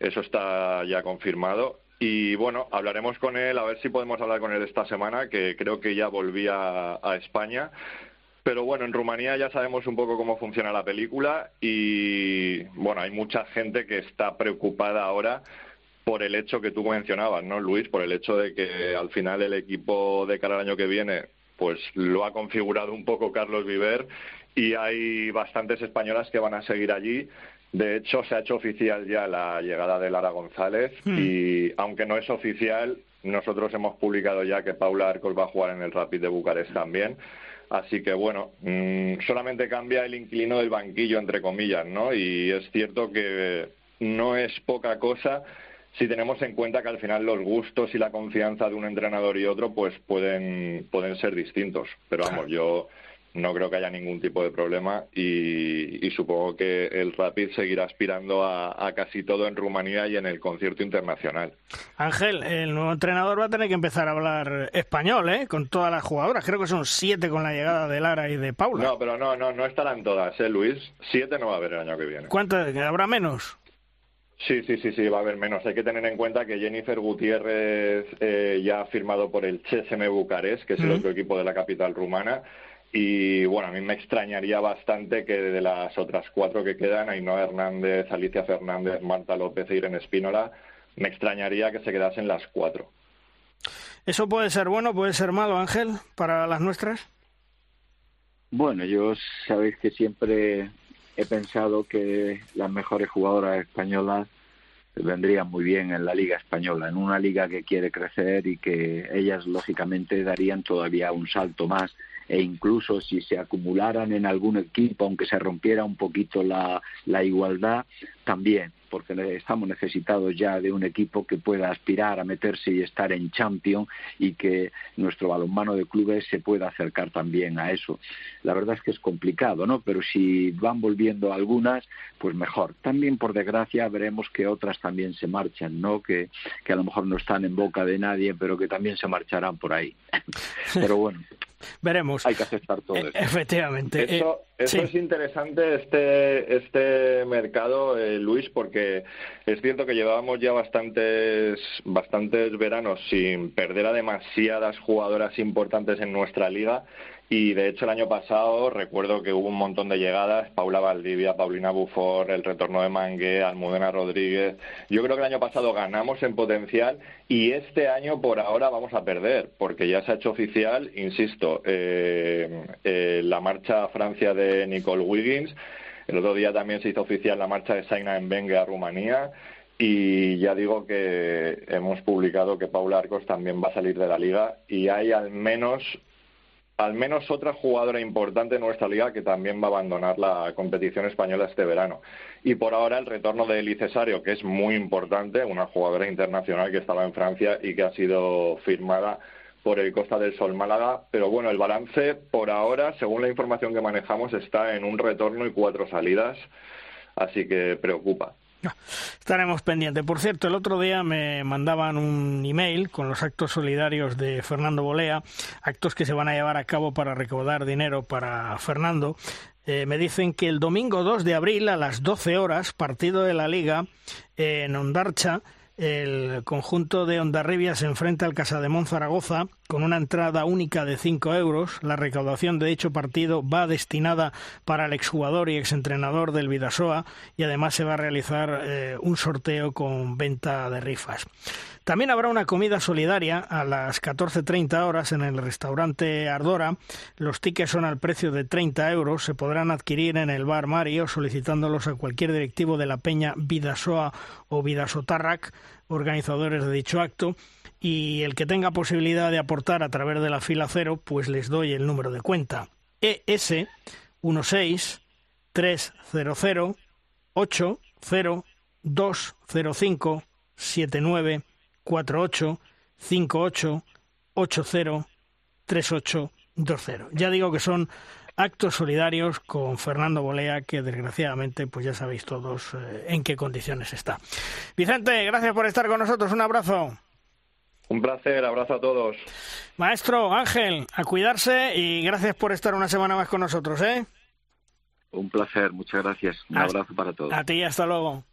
Eso está ya confirmado. Y bueno, hablaremos con él, a ver si podemos hablar con él esta semana, que creo que ya volvía a España. Pero bueno, en Rumanía ya sabemos un poco cómo funciona la película y bueno, hay mucha gente que está preocupada ahora por el hecho que tú mencionabas, ¿no, Luis? Por el hecho de que al final el equipo de cara al año que viene, pues lo ha configurado un poco Carlos Viver y hay bastantes españolas que van a seguir allí. De hecho, se ha hecho oficial ya la llegada de Lara González Hmm. y aunque no es oficial, nosotros hemos publicado ya que Paula Arcos va a jugar en el Rapid de Bucarest también. Así que bueno, mm, solamente cambia el inquilino del banquillo, entre comillas, ¿no? Y es cierto que no es poca cosa si tenemos en cuenta que al final los gustos y la confianza de un entrenador y otro pues pueden, pueden ser distintos. Pero vamos, yo no creo que haya ningún tipo de problema y, y supongo que el Rapid seguirá aspirando a, a casi todo en Rumanía y en el concierto internacional. Ángel, el nuevo entrenador va a tener que empezar a hablar español, ¿eh? Con todas las jugadoras. Creo que son siete con la llegada de Lara y de Paula. No, pero no, no, no estarán todas, ¿eh, Luis? Siete no va a haber el año que viene. ¿Cuántas? ¿Habrá menos? Sí, sí, sí, sí, va a haber menos. Hay que tener en cuenta que Jennifer Gutiérrez eh, ya ha firmado por el CSM Bucarest, que es el otro equipo de la capital rumana. Y bueno, a mí me extrañaría bastante que de las otras cuatro que quedan, Ainhoa Hernández, Alicia Fernández, Marta López e Irene Espínola, me extrañaría que se quedasen las cuatro. ¿Eso puede ser bueno, puede ser malo, Ángel, para las nuestras? Bueno, yo sabéis que siempre he pensado que las mejores jugadoras españolas vendrían muy bien en la liga española, en una liga que quiere crecer y que ellas lógicamente darían todavía un salto más e incluso si se acumularan en algún equipo, aunque se rompiera un poquito la, la igualdad, también, porque estamos necesitados ya de un equipo que pueda aspirar a meterse y estar en Champions y que nuestro balonmano de clubes se pueda acercar también a eso. La verdad es que es complicado, ¿no? Pero si van volviendo algunas, pues mejor. También, por desgracia, veremos que otras también se marchan, ¿no? Que, que a lo mejor no están en boca de nadie, pero que también se marcharán por ahí. <laughs> pero bueno, Veremos. hay que aceptar todo Eh, esto. Efectivamente. Eso, Eh, eso sí. es interesante este, este mercado, eh, Luis, porque es cierto que llevábamos ya bastantes, bastantes veranos sin perder a demasiadas jugadoras importantes en nuestra liga. Y de hecho el año pasado recuerdo que hubo un montón de llegadas, Paula Valdivia, Paulina Bufor, el retorno de Mangue, Almudena Rodríguez. Yo creo que el año pasado ganamos en potencial y este año por ahora vamos a perder, porque ya se ha hecho oficial, insisto, eh, eh, la marcha a Francia de Nicole Wiggins. El otro día también se hizo oficial la marcha de Saina Mbengue a Rumanía. Y ya digo que hemos publicado que Paula Arcos también va a salir de la liga y hay al menos al menos otra jugadora importante en nuestra liga que también va a abandonar la competición española este verano. Y por ahora el retorno de Eli Cesario, que es muy importante, una jugadora internacional que estaba en Francia y que ha sido firmada por el Costa del Sol Málaga. Pero bueno, el balance por ahora, según la información que manejamos, está en un retorno y cuatro salidas, así que preocupa. Estaremos pendientes. Por cierto, el otro día me mandaban un email con los actos solidarios de Fernando Bolea, actos que se van a llevar a cabo para recaudar dinero para Fernando. Eh, me dicen que el domingo 2 de abril a las 12 horas, partido de la Liga en Ondarcha, el conjunto de Ondarribia se enfrenta al Casademón Zaragoza con una entrada única de 5 euros. La recaudación de dicho partido va destinada para el exjugador y exentrenador del Vidasoa y además se va a realizar eh, un sorteo con venta de rifas. También habrá una comida solidaria a las 14.30 horas en el restaurante Ardora. Los tickets son al precio de 30 euros. Se podrán adquirir en el bar Mario solicitándolos a cualquier directivo de la Peña Vidasoa o Vidasotarrac, organizadores de dicho acto. Y el que tenga posibilidad de aportar a través de la fila cero, pues les doy el número de cuenta. ES 16 300 80 205 79 48 58 80 38 20. Ya digo que son actos solidarios con Fernando Bolea, que desgraciadamente, pues ya sabéis todos eh, en qué condiciones está. Vicente, gracias por estar con nosotros. Un abrazo. Un placer, abrazo a todos. Maestro Ángel, a cuidarse y gracias por estar una semana más con nosotros, ¿eh? Un placer, muchas gracias. Un Hasta- abrazo para todos. A ti, hasta luego.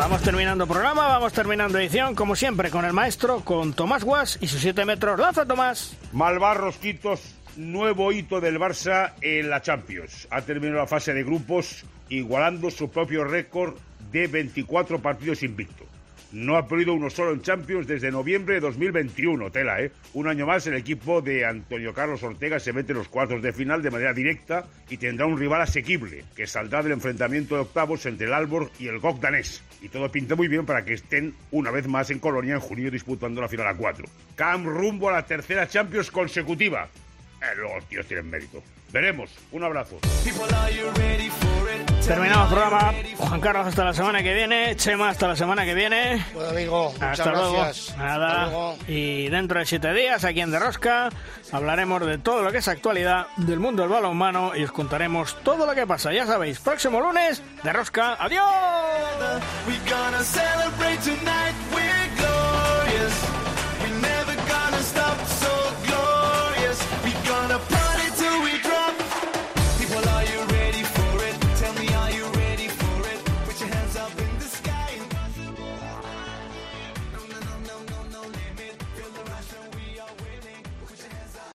Vamos terminando programa, vamos terminando edición, como siempre, con el maestro, con Tomás Guas y sus 7 metros. ¡Lanza, Tomás! Malvarros Quitos, nuevo hito del Barça en la Champions. Ha terminado la fase de grupos igualando su propio récord de 24 partidos invicto. No ha perdido uno solo en Champions desde noviembre de 2021, tela, ¿eh? Un año más el equipo de Antonio Carlos Ortega se mete en los cuartos de final de manera directa y tendrá un rival asequible, que saldrá del enfrentamiento de octavos entre el Alborg y el Gok danés. Y todo pinta muy bien para que estén una vez más en Colonia en junio disputando la final a cuatro. Cam rumbo a la tercera Champions consecutiva. Eh, los tíos tienen mérito. Veremos. Un abrazo. Terminamos programa. Juan Carlos hasta la semana que viene. Chema hasta la semana que viene. Bueno, amigo, muchas Hasta luego. gracias. Nada. Hasta luego. Y dentro de siete días, aquí en De Rosca, hablaremos de todo lo que es actualidad del mundo del balonmano y os contaremos todo lo que pasa. Ya sabéis, próximo lunes, De Rosca. ¡Adiós!